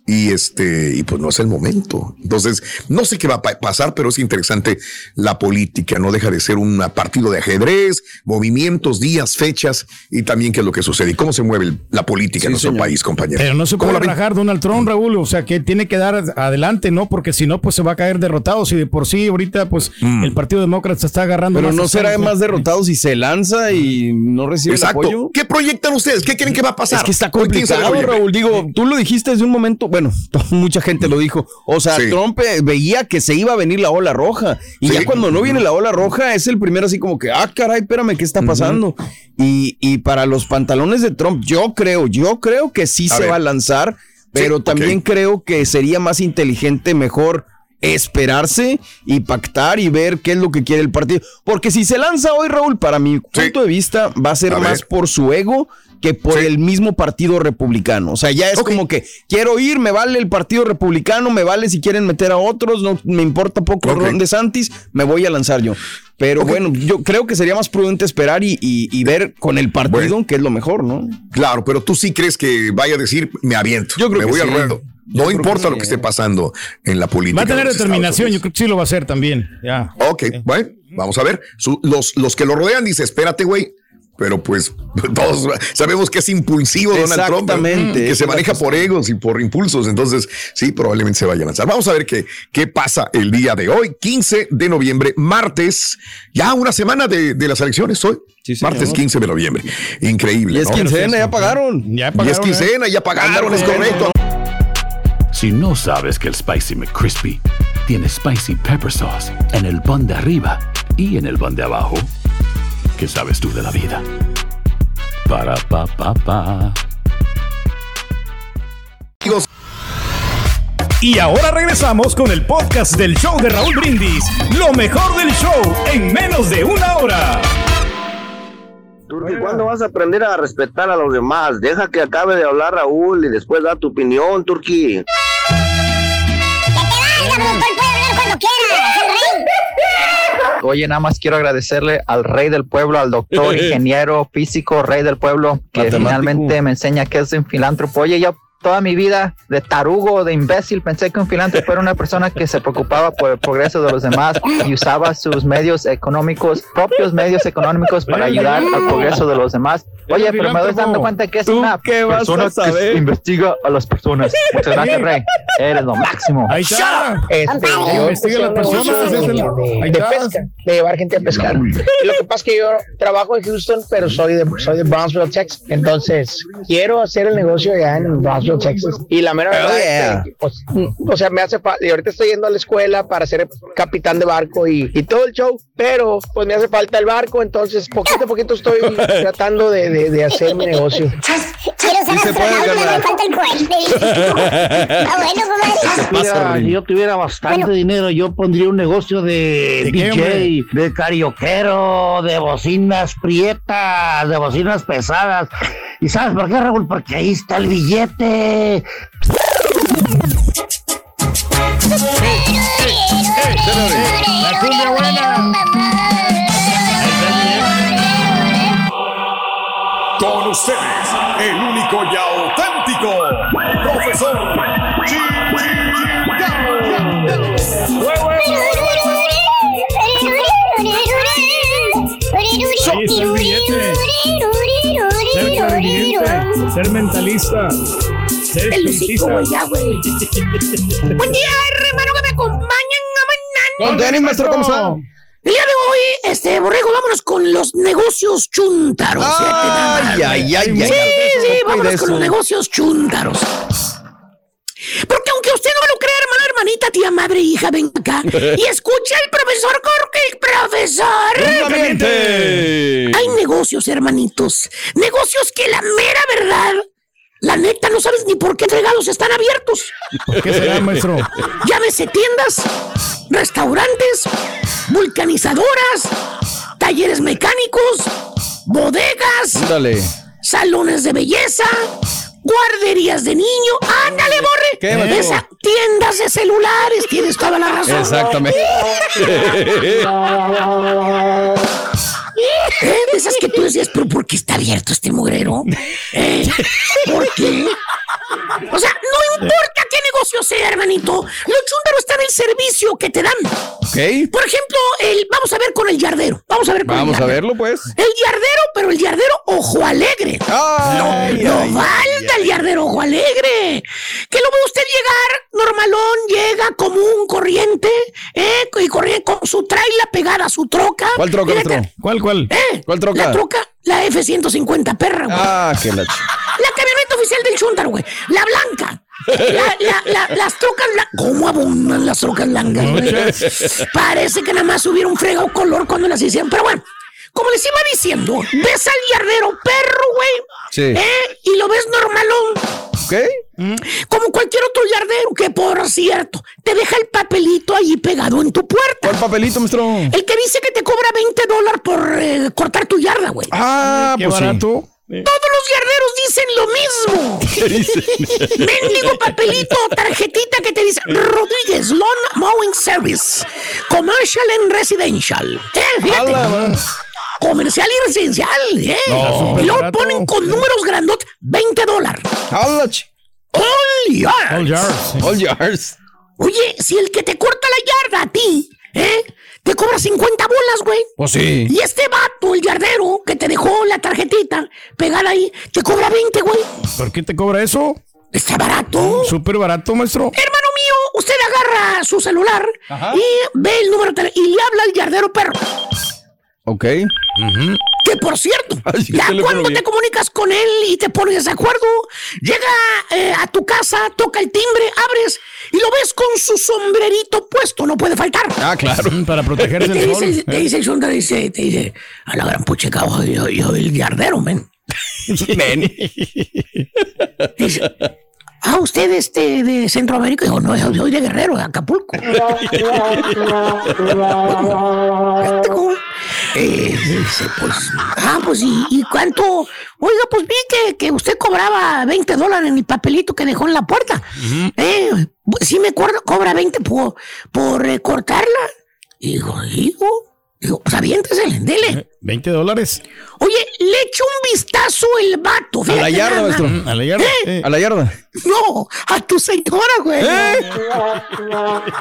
Y este, y pues no es el momento. Entonces, no sé qué va a pa- pasar, pero es interesante la política. No deja de ser un partido de ajedrez, movimientos, días, fechas y también qué es lo que sucede y cómo se mueve el- la política en nuestro país, compañero. Pero no se ¿Cómo puede rajar Donald Trump, Raúl. O sea, que tiene que dar adelante, ¿no? Porque si no, pues se va a caer derrotado. Si de por sí ahorita, pues Mm. el Partido Demócrata está agarrando. Pero más no será más derrotado si se lanza y no recibe Exacto. el apoyo. ¿Qué proyectan ustedes? ¿Qué creen que va a pasar? Es que está Hoy 15 de complicado. Raúl. Digo, tú lo dijiste desde un momento, bueno, mucha gente lo dijo. O sea, Sí. Trump eh, veía que se iba a venir la ola roja. Y Sí. ya cuando no viene la ola roja, es el primero así como que, ah, caray, espérame, ¿qué está pasando? y, y para los pantalones de Trump, yo creo, yo creo que sí A se ver. va a lanzar, pero también creo que sería más inteligente, mejor esperarse y pactar y ver qué es lo que quiere el partido. Porque si se lanza hoy, Raúl, para mi punto de vista, va a ser A más por su ego que por el mismo partido republicano. O sea, ya es como que quiero ir, me vale el partido republicano, me vale si quieren meter a otros, no me importa poco Ok. Ron DeSantis, me voy a lanzar yo. Pero bueno, yo creo que sería más prudente esperar y, y- y ver con el partido que es lo mejor, ¿no? Claro, pero tú sí crees que vaya a decir, me aviento, Yo creo me que voy al ruedo. No importa que lo sí, que esté pasando en la política. Va a tener determinación, yo creo que sí lo va a hacer también. Ya. Ok, bueno, vamos a ver. Su- los, los que lo rodean dicen, espérate, güey. Pero pues todos sabemos que es impulsivo Donald Trump, Exactamente, que se maneja por egos y por impulsos. Entonces, sí, probablemente se vaya a lanzar. Vamos a ver qué, qué pasa el día de hoy, 15 de noviembre, martes, ya una semana de, de las elecciones hoy. martes 15 de noviembre. Increíble. Y es ¿no? quincena, ya pagaron. Ya Y es quincena, ya pagaron, es correcto. Si no sabes que el Spicy McCrispy tiene Spicy Pepper Sauce en el pan de arriba y en el pan de abajo, ¿qué sabes tú de la vida? Para, pa, pa, pa. Y ahora regresamos con el podcast del show de Raúl Brindis. Lo mejor del show en menos de una hora. Turki, ¿cuándo vas a aprender a respetar a los demás? Deja que acabe de hablar Raúl y después da tu opinión, Turki. Oye, nada más quiero agradecerle al rey del pueblo, al doctor, ingeniero, físico, rey del pueblo, que Matemático. finalmente me enseña que es un filántropo. Oye, yo toda mi vida de tarugo, de imbécil, pensé que un filántropo era una persona que se preocupaba por el progreso de los demás y usaba sus medios económicos, propios medios económicos para ayudar al progreso de los demás. Oye, pero me doy dando cuenta que es una persona que investiga a las personas. Muchas gracias, rey. Eres lo máximo. Ahí está. Este, yo Investiga a las personas, es el- ahí de pesca, de llevar gente a pescar. Lo que pasa es que yo trabajo en Houston, pero soy de, soy de Brownsville, Texas. Entonces, quiero hacer el negocio allá en Brownsville, Texas. Y la mera verdad es que, pues, o sea, me hace falta, y ahorita estoy yendo a la escuela para ser capitán de barco y, y todo el show, pero pues me hace falta el barco, entonces poquito a poquito estoy tratando de, de, de hacer mi negocio. Quiero ser se puede astronauta, ganar. me falta el cohete. Bueno, comadre. Mira, si yo tuviera bastante dinero, yo pondría un negocio de, ¿De qué, DJ, de carioquero, de bocinas prietas, de bocinas pesadas. ¿Y sabes por qué, Raúl? Porque ahí está el billete. La cumbia buena. Con ustedes, el ser mentalista, ser güey. Buen día, hermano, que me acompañan a mañana. Con tenis, maestro, ¿cómo está? El día de hoy, este, Borrego, vámonos con los negocios chúntaros. Ay, ay, ay, Sí, ay. sí, No vámonos con los negocios chúntaros. Porque aunque usted no me lo crea, hermano, hermanita, tía, madre, hija, ven acá y escucha al profesor Jorge, el profesor. Obviamente. Hay negocios, hermanitos. Negocios que la mera verdad, la neta, no sabes ni por qué fregados están abiertos. ¿Por qué será, maestro? Llámese tiendas, restaurantes, vulcanizadoras, talleres mecánicos, bodegas, Dale. salones de belleza, guarderías de niño. ¡Ándale, borre! Tiendas de celulares, tienes toda la razón. Exactamente. ¿Eh? De esas que tú decías, pero ¿por qué está abierto este mugrero? ¿Eh? ¿Por qué? O sea, no importa qué negocio sea, hermanito. Lo chúndaro está en el servicio que te dan. Ok. Por ejemplo, el, vamos a ver con el yardero. Vamos a ver con Vamos el a verlo, pues. El yardero, pero el yardero ojo alegre. Ay, no ay, no falta el yardero ojo alegre. Que lo ve usted llegar, normalón, llega común, corriente, ¿eh? y corriente con su traila pegada a su troca. ¿Cuál troca, maestro? ¿Cuál, cuál? ¿Eh? ¿Cuál troca? La troca, la F-150 perra, güey. Ah, qué la La camioneta oficial del Chuntaro, güey. La blanca. La- la- la- las trocas blancas. ¿Cómo abundan las trocas blancas, güey? Parece que nada más hubiera un fregado color cuando las hicieron. Pero bueno, como les iba diciendo, ves al yardero perro, güey. Sí. ¿eh? Y lo ves normalón. ¿Ok? Como cualquier otro yardero, que por cierto, te deja el papelito ahí pegado en tu puerta. ¿Cuál papelito, maestro? El que dice que te cobra 20 dólares por eh, cortar tu yarda, güey. Ah, Qué pues sí. Todos los yarderos dicen lo mismo. Mendigo papelito o tarjetita que te dice Rodríguez Lawn Mowing Service. Commercial and Residential. Eh, fíjate. Comercial y residencial. Eh. No. y luego ponen con números grandotes 20 dólares. All yards. All jars. All jars. Oye, si el que te corta la yarda a ti, ¿eh? Te cobra 50 bolas, güey. Pues sí. Y este vato, el yardero, que te dejó la tarjetita pegada ahí, te cobra 20, güey. ¿Por qué te cobra eso? Está barato. Súper barato, maestro. Hermano mío, usted agarra su celular y ve el número y le habla al yardero perro. Ok. Que por cierto, Ay, ya cuando te comunicas con él y te pones de acuerdo, llega eh, a tu casa, toca el timbre, abres y lo ves con su sombrerito puesto, no puede faltar. Ah, claro. Para protegerse te del dice, sol. te dice el sondero, dice, te dice, a la gran pucheca, yo, yo el yardero, men. Men. Dice, ah, usted este de Centroamérica. Digo, no, yo soy de Guerrero, de Acapulco. Eh, dice, pues, ah, pues, ¿y, y cuánto? Oiga, pues vi que, que usted cobraba 20 dólares en el papelito que dejó en la puerta. Eh, sí me acuerdo, cobra 20 por, por eh, cortarla. Digo, digo, digo, pues aviéntesele, dele. 20 dólares. Oye, le echo un vistazo el vato. A la yarda, maestro. A la yarda. ¿Eh? A la yarda. No, a tu señora, güey. ¿Eh?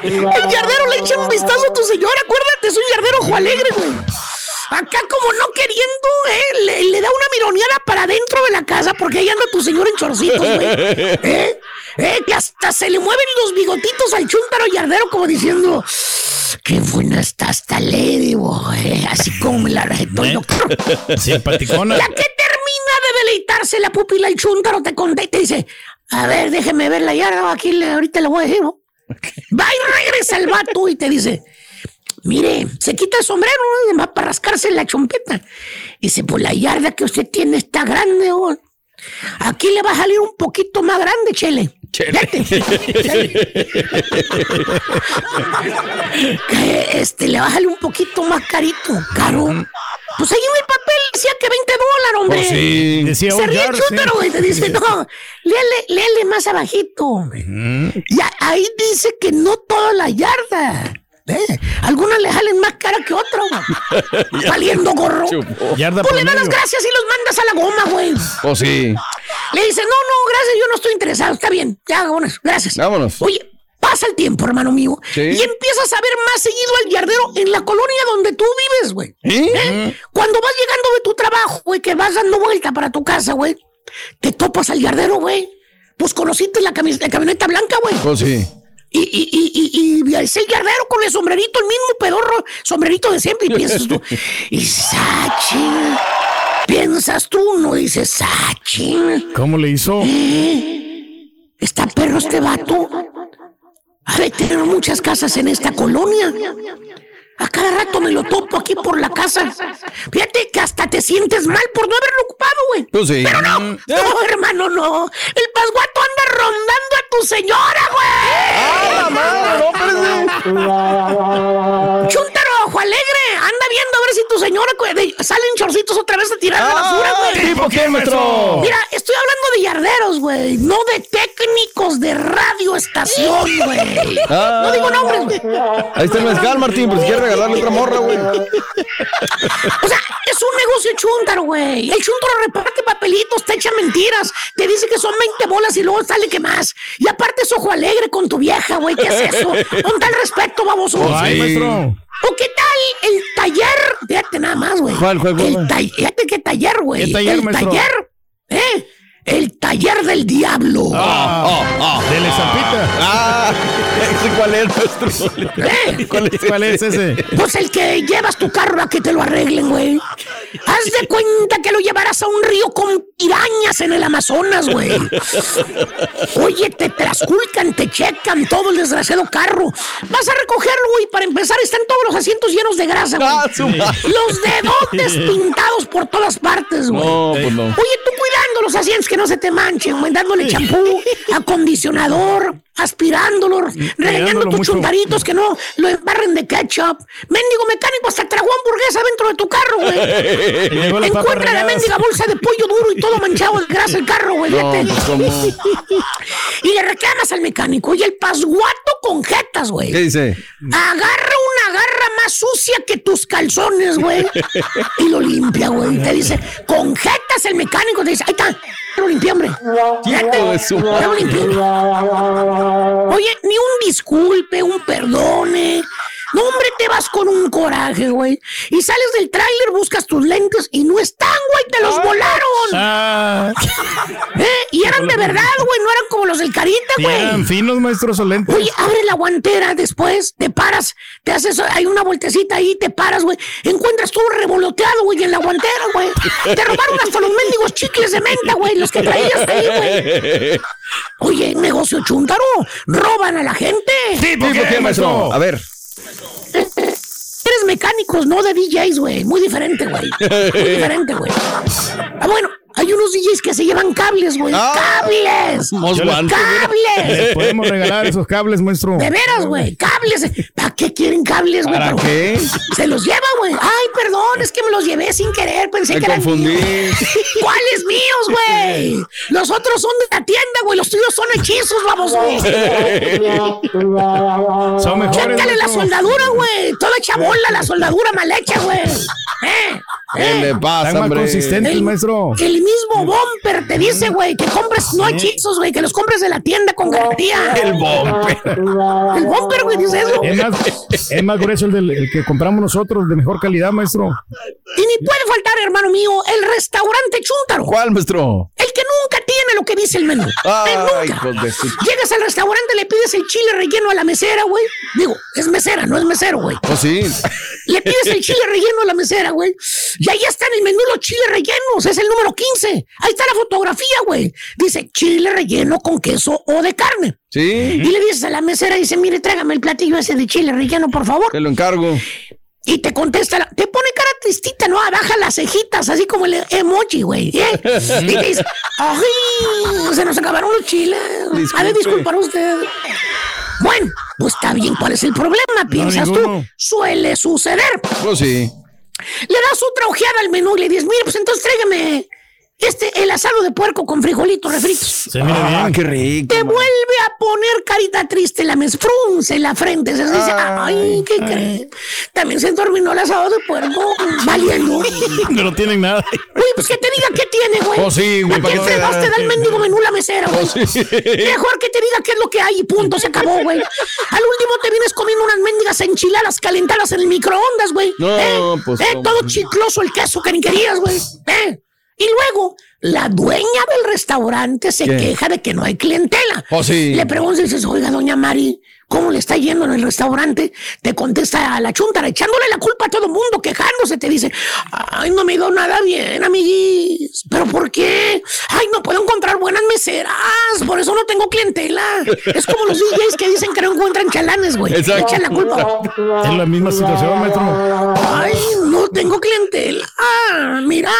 El yardero le echa un vistazo a tu señora, acuérdate, es un yardero ojo alegre, güey. Acá como no queriendo, eh, le, le da una mironeada para dentro de la casa porque ahí anda tu señor en chorcitos, güey. ¿Eh? Eh, que hasta se le mueven los bigotitos al chúntaro yardero como diciendo, qué buena está esta lady, güey. Así como me la recetó el doctor. Simpaticona. La que termina de deleitarse la pupila el chúntaro te conté y dice, a ver, déjeme ver la yarda, aquí le- ahorita le voy a decir, ¿no? Va y regresa el vato y te dice, mire, se quita el sombrero, ¿no? Va para rascarse la chompeta. Y dice, pues la yarda que usted tiene está grande, ¿no? Aquí le va a salir un poquito más grande, chele. Vete. que este le va a salir un poquito más carito, caro. Pues ahí en el papel decía que 20 dólares, hombre. Pues sí. Decía Se ríe chúntaro, sí. güey. Te dice, no, léele, léele más abajito. hombre. Y a- ahí dice que no toda la yarda. ¿Eh? Algunas le salen más cara que otras, güey. Valiendo gorro. Yarda Pues le das las gracias y los mandas a la goma, güey. Pues sí. Le dice, no, no, gracias, yo no estoy interesado. Está bien, ya, vámonos, gracias. Vámonos. Oye, pasa el tiempo, hermano mío. Sí. Y empiezas a ver más seguido al yardero en la colonia donde tú vives, güey. ¿Eh? ¿Eh? Cuando vas llegando de tu trabajo, güey, que vas dando vuelta para tu casa, güey, te topas al yardero, güey. Pues conociste la, camis- la camioneta blanca, güey. Pues sí. Y, y, y, y, y el yardero con el sombrerito, el mismo pedorro, sombrerito de siempre, y piensas tú, y Sachi, piensas tú, no dices Sachi. ¿Cómo le hizo? ¿Eh? ¿Está perro este vato? Ha de tener muchas casas en esta colonia. A cada rato me lo topo aquí por la casa. Fíjate que hasta te sientes mal por no haberlo ocupado, güey. Pues sí. Pero no, no, hermano, no. El pasguato anda rondando a tu señora, güey. ¡Ah, Chúntaro, ojo alegre. Anda viendo a ver si tu señora salen chorcitos otra vez a tirar la basura, güey. ¿tipo qué, maestro? Mira, estoy hablando de yarderos, güey. No de técnicos de radioestación, güey. Ah. No digo nombres, güey. Ahí está el mezcal, Martín, por si quieres regalarle otra morra, güey. O sea, es un negocio chúntaro, güey. El chúntaro reparte papelitos, te echa mentiras, te dice que son 20 bolas y luego sale que más. Y aparte es ojo alegre con tu vieja, güey. ¿Qué es eso? Con tal respeto, baboso. Ay, maestro. ¿O qué tal el taller? Fíjate nada más, güey. ¿Cuál, cuál, cuál, El ta- Fíjate qué taller, güey. ¿Qué taller, el maestro? taller, ¿eh? El taller del diablo. Ah, de la estampita. Ah, ¿ese cuál es, maestro? ¿Eh? ¿Cuál es, cuál es ese? Pues el que llevas tu carro a que te lo arreglen, güey. Haz de cuenta que lo llevarás a un río con pirañas en el Amazonas, güey. Oye, te trasculcan, te checan todo el desgraciado carro. Vas a recogerlo, güey. Para empezar, están todos los asientos llenos de grasa, güey. Ah, su madre. Los dedotes pintados por todas partes, güey. No, pues no. Oye, tú cuidando los asientos que no se te manchen, güey, dándole champú, acondicionador, aspirándolo, regañando tus mucho. chuntaritos que no lo embarren de ketchup. Mendigo mecánico hasta tragó hamburguesa dentro de tu carro, güey. Encuentra la mendiga bolsa de pollo duro y todo manchado de grasa el carro, güey. Y le reclamas al mecánico. Y el pasguato con jetas, güey. ¿Qué dice? Agarra una garra más sucia que tus calzones, güey. Y lo limpia, güey. Y te dice, con jetas el mecánico te dice, ahí está, ya lo limpié, hombre. Fíjate, su ya lo limpié. Oye, ni un disculpe, un perdone. No, hombre, te vas con un coraje, güey. Y sales del tráiler, buscas tus lentes y no están, güey, te los volaron. Ah, ¿Eh? Y eran de verdad, güey, no eran como los del Carita, sí, güey. eran finos, maestros solentes. Oye, abre la guantera después, te paras, te haces, hay una vueltecita ahí, te paras, güey. Encuentras todo revoloteado, güey, en la guantera, güey. Te robaron hasta los mendigos chicles de menta, güey, los que traías ahí, güey. Oye, negocio chúntaro, roban a la gente. ¿Tipo qué, maestro? A ver. Mecánicos, no de DJs, güey. Muy diferente, güey. Muy diferente, güey. Ah, bueno, hay unos DJs que se llevan cables, güey. Ah. ¡Cables! ¡Cables! Le podemos regalar esos cables, maestro. De veras, güey, cables. ¿Para qué quieren cables, güey? ¿Para qué? Se los lleva, güey. Ay, perdón, es que me los llevé sin querer, pensé Me que eran confundí. míos. ¿Cuáles míos, güey? Los otros son de la tienda, güey. Los tuyos son hechizos, vamos, güey. Son mejores. Chécale la soldadura, güey. Toda hecha bola, la soldadura mal hecha, güey. ¿Eh? ¿Qué le pasa, Están hombre? consistentes, El- maestro. El mismo bumper te dice, güey, que compres no hechizos, güey, que los compres de la tienda con garantía. El bombe. El bumper, güey, dice eso. Es más, es más grueso el, del, el que compramos nosotros, de mejor calidad, maestro. Y ni puede faltar, hermano mío, el restaurante Chúntaro. ¿Cuál, maestro? El que nunca tiene lo que dice el menú. Ay, Eh, nunca. hijos de su- Llegas al restaurante, le pides el chile relleno a la mesera, güey. Digo, es mesera, no es mesero, güey. Oh, sí. Le pides el chile relleno a la mesera, güey. Y ahí está en el menú los chiles rellenos. Es el número 15. Ahí está la fotografía, güey. Dice chile relleno con queso o de carne. Sí. Y le dices a la mesera, dice, mire, trágame el platillo ese de chile relleno, por favor. Te lo encargo. Y te contesta, la- te pone cara tristita, ¿no? Baja las cejitas, así como el emoji, güey. ¿eh? Y te dice, ¡ay! Se nos acabaron los chiles. A ver, Disculpe. disculpa usted. Bueno, pues está bien, ¿cuál es el problema? Piensas tú. Suele suceder. Pues sí. Le das otra ojeada al menú y le dices, mire, pues entonces tráigame este, el asado de puerco con frijolitos refritos. Se mira Ah, bien. qué rico. Te vuelve a poner carita triste la mes frunce en la frente. Se dice, ay, ¿qué cree? También se terminó el asado de puerco. Valiendo. No tienen nada. Uy, pues que te diga qué tiene, güey. Oh, sí, güey, ¿Para qué fregados te da el mendigo menú la mesera, güey? Oh, sí. Mejor que te diga qué es lo que hay y punto, se acabó, güey. Al último te vienes comiendo unas mendigas enchiladas calentadas en el microondas, güey. No, ¿Eh? pues, ¿Eh? no. Todo chicloso el queso que ni querías, güey. ¿Eh? Y luego, la dueña del restaurante se ¿Qué? queja de que no hay clientela. Oh, sí. Le preguntas y dices, oiga, doña Mari, ¿cómo le está yendo en el restaurante? Te contesta a la chuntara, echándole la culpa a todo mundo, quejándose. Te dice, ay, no me dio nada bien, amiguis. ¿Pero por qué? Ay, no puedo encontrar buenas meseras, por eso no tengo clientela. Es como los DJs que dicen que no encuentran chalanes, güey. Echan la culpa. Es la misma situación, maestro. Ay, no tengo clientela. Ah, mira,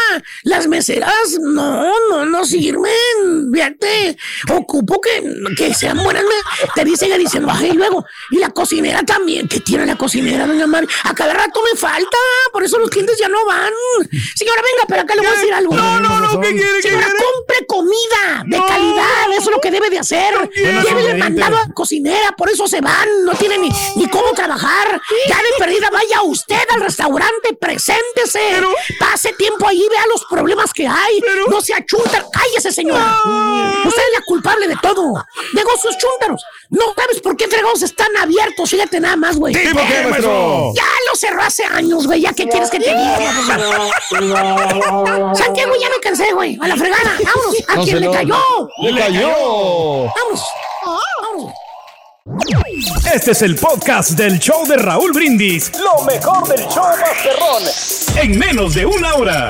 las meseras no, no, no sirven. Fíjate, ocupo que, que sean buenas. Te dicen, ay, y luego, y la cocinera también. ¿Qué tiene la cocinera, doña Mari? A cada rato me falta, por eso los clientes ya no van. Señora, venga, pero acá le voy a decir algo. No, no, no, ¿qué quiere? Señora, compre comida de calidad, eso es lo que debe de hacer. Llévele mandado a cocinera, por eso se van, no tienen ni, ni cómo trabajar. Ya de perdida, vaya usted al restaurante, preséntese. Pase tiempo ahí, vea los problemas que hay. No se achunta, cállese, señora. Usted es la culpable de todo. Negocios chúntaros. No sabes por qué fregados están abiertos, fíjate nada más, güey. ¿Tipo qué, maestro? Ya lo cerró hace años, güey. ¿Ya qué quieres que te diga? ¿Sabes qué, güey? Ya me cansé, güey. A la fregada. Vámonos. A No se le cayó. Le cayó. Vámonos. Vámonos. Este es el podcast del show de Raúl Brindis. Lo mejor del show Masterrón. En menos de una hora.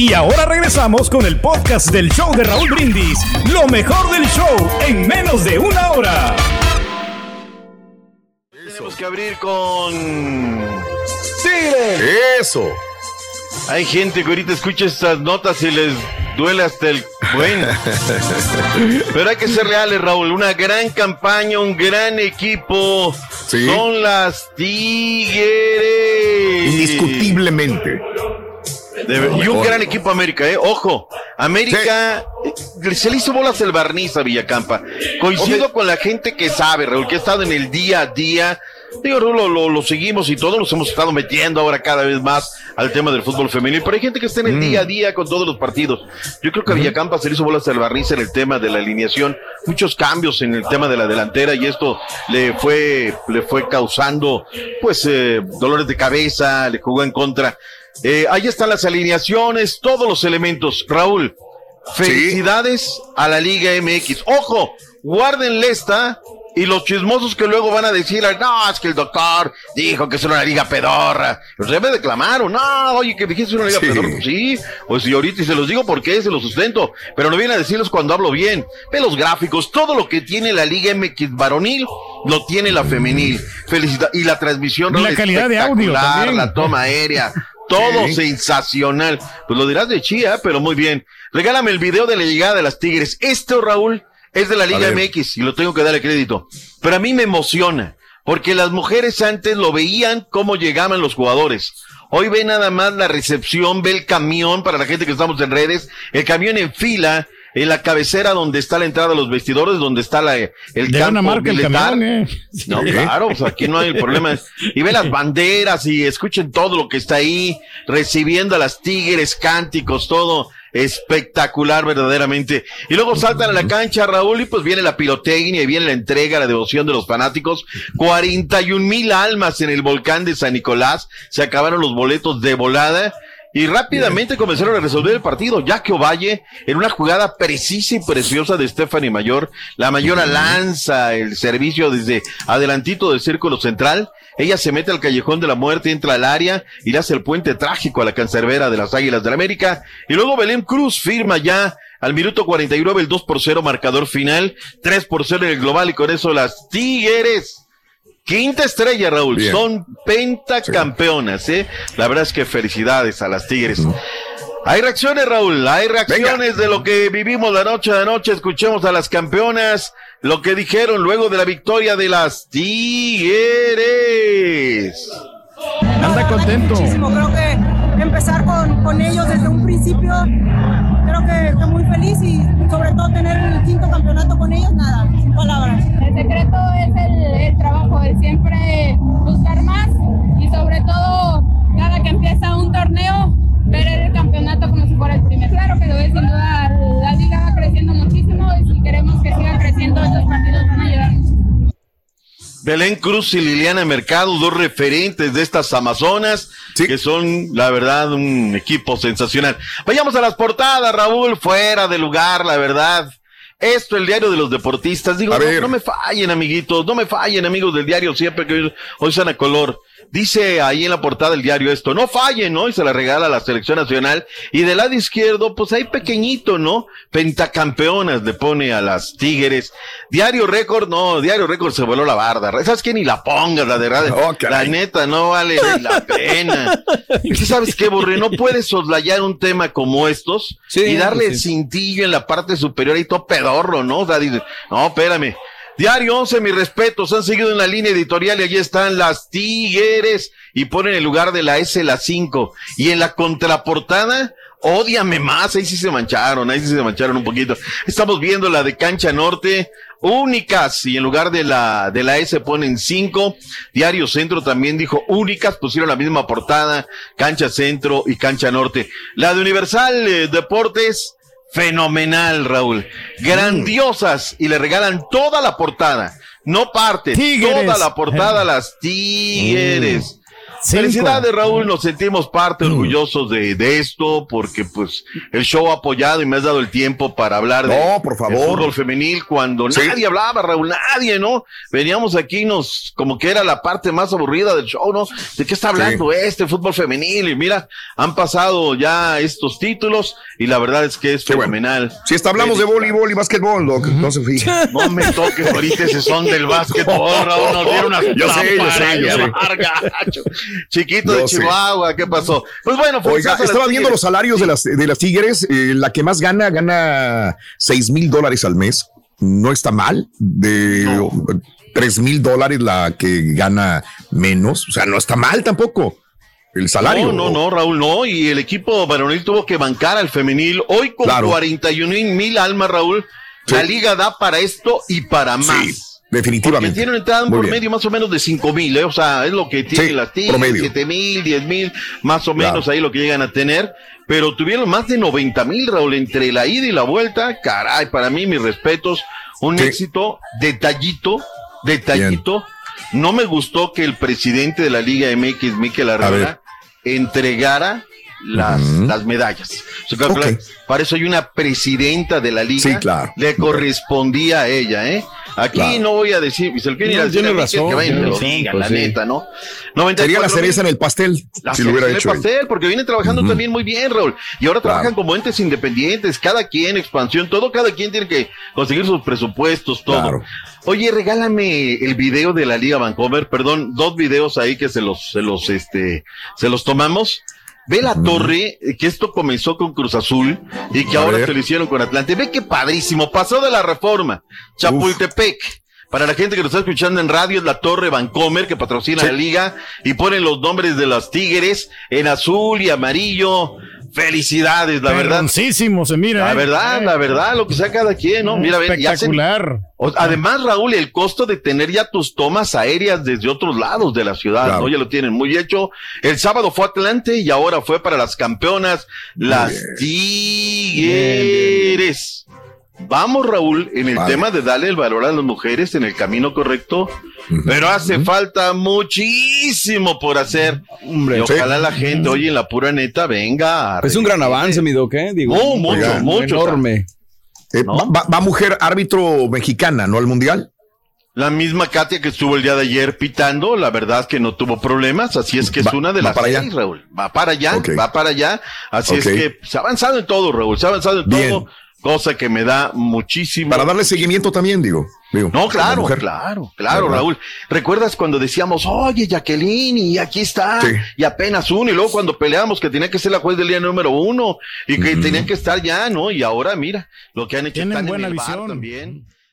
Y ahora regresamos con el podcast del show de Raúl Brindis. Lo mejor del show en menos de una hora. Tenemos que abrir con. ¡Tigre! ¡Eso! Hay gente que ahorita escucha estas notas y les duele hasta el. Bueno. Pero hay que ser reales, Raúl. Una gran campaña, un gran equipo. Son las Tigres. Indiscutiblemente. Y un gran equipo América, ¿eh? Ojo, América se le hizo bolas el barniz a Villacampa. Coincido con la gente que sabe, Raúl, que ha estado en el día a día. Digo, Raúl, lo, lo- lo seguimos y todos nos hemos estado metiendo ahora cada vez más al tema del fútbol femenil. Pero hay gente que está en el día a día con todos los partidos. Yo creo que a Villacampa se le hizo bolas al barniz en el tema de la alineación. Muchos cambios en el tema de la delantera y esto le fue, le fue causando, pues, eh, dolores de cabeza, le jugó en contra. Eh, ahí están las alineaciones, todos los elementos. Raúl, felicidades a la Liga MX. Ojo, guárdenle esta y los chismosos que luego van a decir, no, es que el doctor dijo que es una liga pedorra. Los debe declamar, o no, oye, que dijiste una liga Sí. pedorra. Pues sí, pues y ahorita y se los digo porque se los sustento, pero no viene a decirles cuando hablo bien. Ve los gráficos, todo lo que tiene la Liga MX varonil, lo tiene la femenil. Felicidad y la transmisión Y la calidad de audio también. la toma aérea. Todo Sí. sensacional. Pues lo dirás de chía, pero muy bien. Regálame el video de la llegada de las Tigres. Este, Raúl, es de la Liga. MX y lo tengo que darle crédito. Pero a mí me emociona, porque las mujeres antes lo veían cómo llegaban los jugadores. Hoy ve nada más la recepción, ve el camión para la gente que estamos en redes, el camión en fila, en la cabecera donde está la entrada a los vestidores, donde está la, el De campo una marca el militar. camión, eh. No, Sí. claro, pues aquí no hay el problema. Y ve las banderas y escuchen todo lo que está ahí, recibiendo a las tigres, cánticos, todo espectacular verdaderamente. Y luego saltan a la cancha, Raúl, y pues viene la pirotecnia y viene la entrega, la devoción de los fanáticos. 41 mil almas en el volcán de San Nicolás. Se acabaron los boletos de volada. Y rápidamente comenzaron a resolver el partido. Jaque Ovalle, en una jugada precisa y preciosa de Stephanie Mayor, la Mayora lanza el servicio desde adelantito del círculo central. Ella se mete al callejón de la muerte, entra al área y le hace el puente trágico a la cancerbera de las Águilas del América. Y luego Belén Cruz firma ya al minuto 49 el 2 por 0 marcador final, 3 por 0 en el global y con eso las Tigres. Quinta estrella, Raúl. Bien. Son pentacampeonas, ¿eh? La verdad es que felicidades a las Tigres. Hay reacciones, Raúl. Hay reacciones de lo que vivimos la noche de anoche. Escuchemos a las campeonas lo que dijeron luego de la victoria de las Tigres. Anda contento. muchísimo. Creo que empezar con, con ellos desde un principio, creo que, que muy feliz y sobre todo tener el quinto campeonato con ellos? Nada, sin palabras. El secreto es el, trabajo, el siempre buscar más y sobre todo cada que empieza un torneo ver el campeonato como si fuera el primero. Claro que lo es, sin duda la liga va creciendo muchísimo y si queremos que siga creciendo estos partidos van a ayudarnos. Belén Cruz y Liliana Mercado, dos referentes de estas Amazonas, que son, la verdad, un equipo sensacional. Vayamos a las portadas, Raúl, fuera de lugar, la verdad. Esto, el diario de los deportistas. Digo, no, no me fallen, amiguitos, no me fallen, amigos del diario, siempre que hoy, hoy a color. Dice ahí en la portada del diario esto, no fallen, ¿no? Y se la regala a la selección nacional. Y del lado izquierdo, pues ahí pequeñito, ¿no? Pentacampeonas le pone a las Tigres. Diario récord, no, diario récord se voló la barda. ¿Sabes qué? Ni la pongas, la de radio. la neta, no vale ni la pena. ¿Y tú sabes qué, Borre? No puedes soslayar un tema como estos y darle sí. cintillo en la parte superior y todo pedorro, ¿no? O sea, dices, no, espérame. Diario 11, mis respetos, han seguido en la línea editorial y allí están las Tigres y ponen en lugar de la S la 5. Y en la contraportada, ódiame más, ahí sí se mancharon, ahí sí se mancharon un poquito. Estamos viendo la de Cancha Norte, únicas, y en lugar de la, de la S ponen 5. Diario Centro también dijo únicas, pusieron la misma portada, Cancha Centro y Cancha Norte. La de Universal eh, Deportes, fenomenal, Raúl. Grandiosas y le regalan toda la portada. No parte, toda la portada a las Tigres. Cinco. Felicidades, Raúl, nos sentimos parte orgullosos de, de esto, porque pues el show ha apoyado y me has dado el tiempo para hablar de, No, por favor. fútbol femenil cuando Sí. nadie hablaba, Raúl, nadie, ¿no? Veníamos aquí nos, como que era la parte más aburrida del show, ¿no? ¿De qué está hablando este fútbol femenil? Y mira, han pasado ya estos títulos y la verdad es que es fenomenal. Si hasta hablamos de voleibol y básquetbol, Doc, no se fija. No me toques ahorita ese son del básquetbol, Raúl, nos dieron una Yo sé, yo sé, yo sé. Chiquito de sé. Chihuahua, ¿qué pasó? Pues bueno, Oiga, estaba viendo Tigres. los salarios de las, de las Tigres. eh, la que más gana, gana seis mil dólares al mes. No está mal. De tres mil dólares la que gana menos. O sea, no está mal tampoco. El salario. No, no, no, Raúl, no. Y el equipo varonil tuvo que bancar al femenil. Hoy con Claro. 41 mil almas, Raúl. La liga da para esto y para más. Sí, definitivamente. Porque tiene una entrada Muy por bien. medio más o menos de 5 mil, ¿eh? o sea, es lo que tienen Sí, las promedio. 7 mil, 10 mil, más o menos Claro. ahí lo que llegan a tener. Pero tuvieron más de 90 mil, Raúl, entre la ida y la vuelta. Caray, para mí, mis respetos, un Sí. éxito, detallito, detallito. No me gustó que el presidente de la Liga MX, Miquel ver. Arreola, entregara las, las medallas. O sea, Ok. Para eso hay una presidenta de la liga. Sí, claro. Le correspondía a ella, ¿eh? Aquí Claro. no voy a decir, quieren ir a No, decir tiene razón, que vayan lo pues la sí. neta, ¿no? Sería 94 la cereza en el pastel. La si lo hubiera en hecho. el pastel, porque viene trabajando también muy bien, Raúl. Y ahora trabajan como entes independientes, cada quien, expansión, todo, cada quien tiene que conseguir sus presupuestos, todo. Claro. Oye, regálame el video de la Liga Vancomer, perdón, dos videos ahí que se los, se los, este, se los tomamos. Ve la torre, eh, que esto comenzó con Cruz Azul y que A ahora ver. se lo hicieron con Atlante. Ve qué padrísimo, pasó de la reforma. Chapultepec. Para la gente que nos está escuchando en radio, es la Torre Vancomer que patrocina Sí. la liga y ponen los nombres de las Tigres en azul y amarillo. Felicidades, la verdad. Se mira. La eh. verdad, la verdad, lo que sea cada quien, ¿no? Mira, hacen- Espectacular. además, Raúl, el costo de tener ya tus tomas aéreas desde otros lados de la ciudad, Claro. ¿no? Ya lo tienen muy hecho. El sábado fue Atlante y ahora fue para las campeonas, las Tigres. Vamos, Raúl, en el Vale. tema de darle el valor a las mujeres en el camino correcto, pero hace falta muchísimo por hacer. Hombre, y ojalá la gente, oye, en la pura neta, venga. Es un gran avance, mi doc, ¿eh? Digo, Oh, mucho, oiga, mucho, Enorme. Eh, va, va- va mujer árbitro mexicana, ¿no? Al mundial. La misma Katia que estuvo el día de ayer pitando, la verdad es que no tuvo problemas, así es que es una de va las para allá. seis, Raúl. Va para allá, va para allá, así es que se ha avanzado en todo, Raúl, se ha avanzado en Bien. todo, cosa que me da muchísimo. Para darle seguimiento también, digo. Digo, No, claro, claro, claro, ¿Verdad? Raúl. ¿Recuerdas cuando decíamos, oye, Jacqueline, y aquí está, Sí. y apenas uno, y luego cuando peleamos que tenía que ser la juez del día número uno, y que tenían que estar ya, ¿no? Y ahora, mira, lo que han hecho Tienen están en buena el visión. también.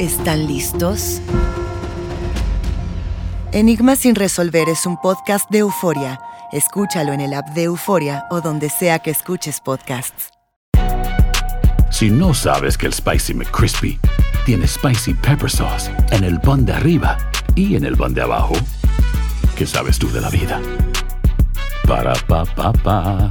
¿Están listos? Enigma sin resolver es un podcast de euforia. Escúchalo en el app de Euforia o donde sea que escuches podcasts. Si no sabes que el Spicy McCrispy tiene Spicy Pepper Sauce en el pan de arriba y en el pan de abajo, ¿qué sabes tú de la vida? Para, pa, pa, pa.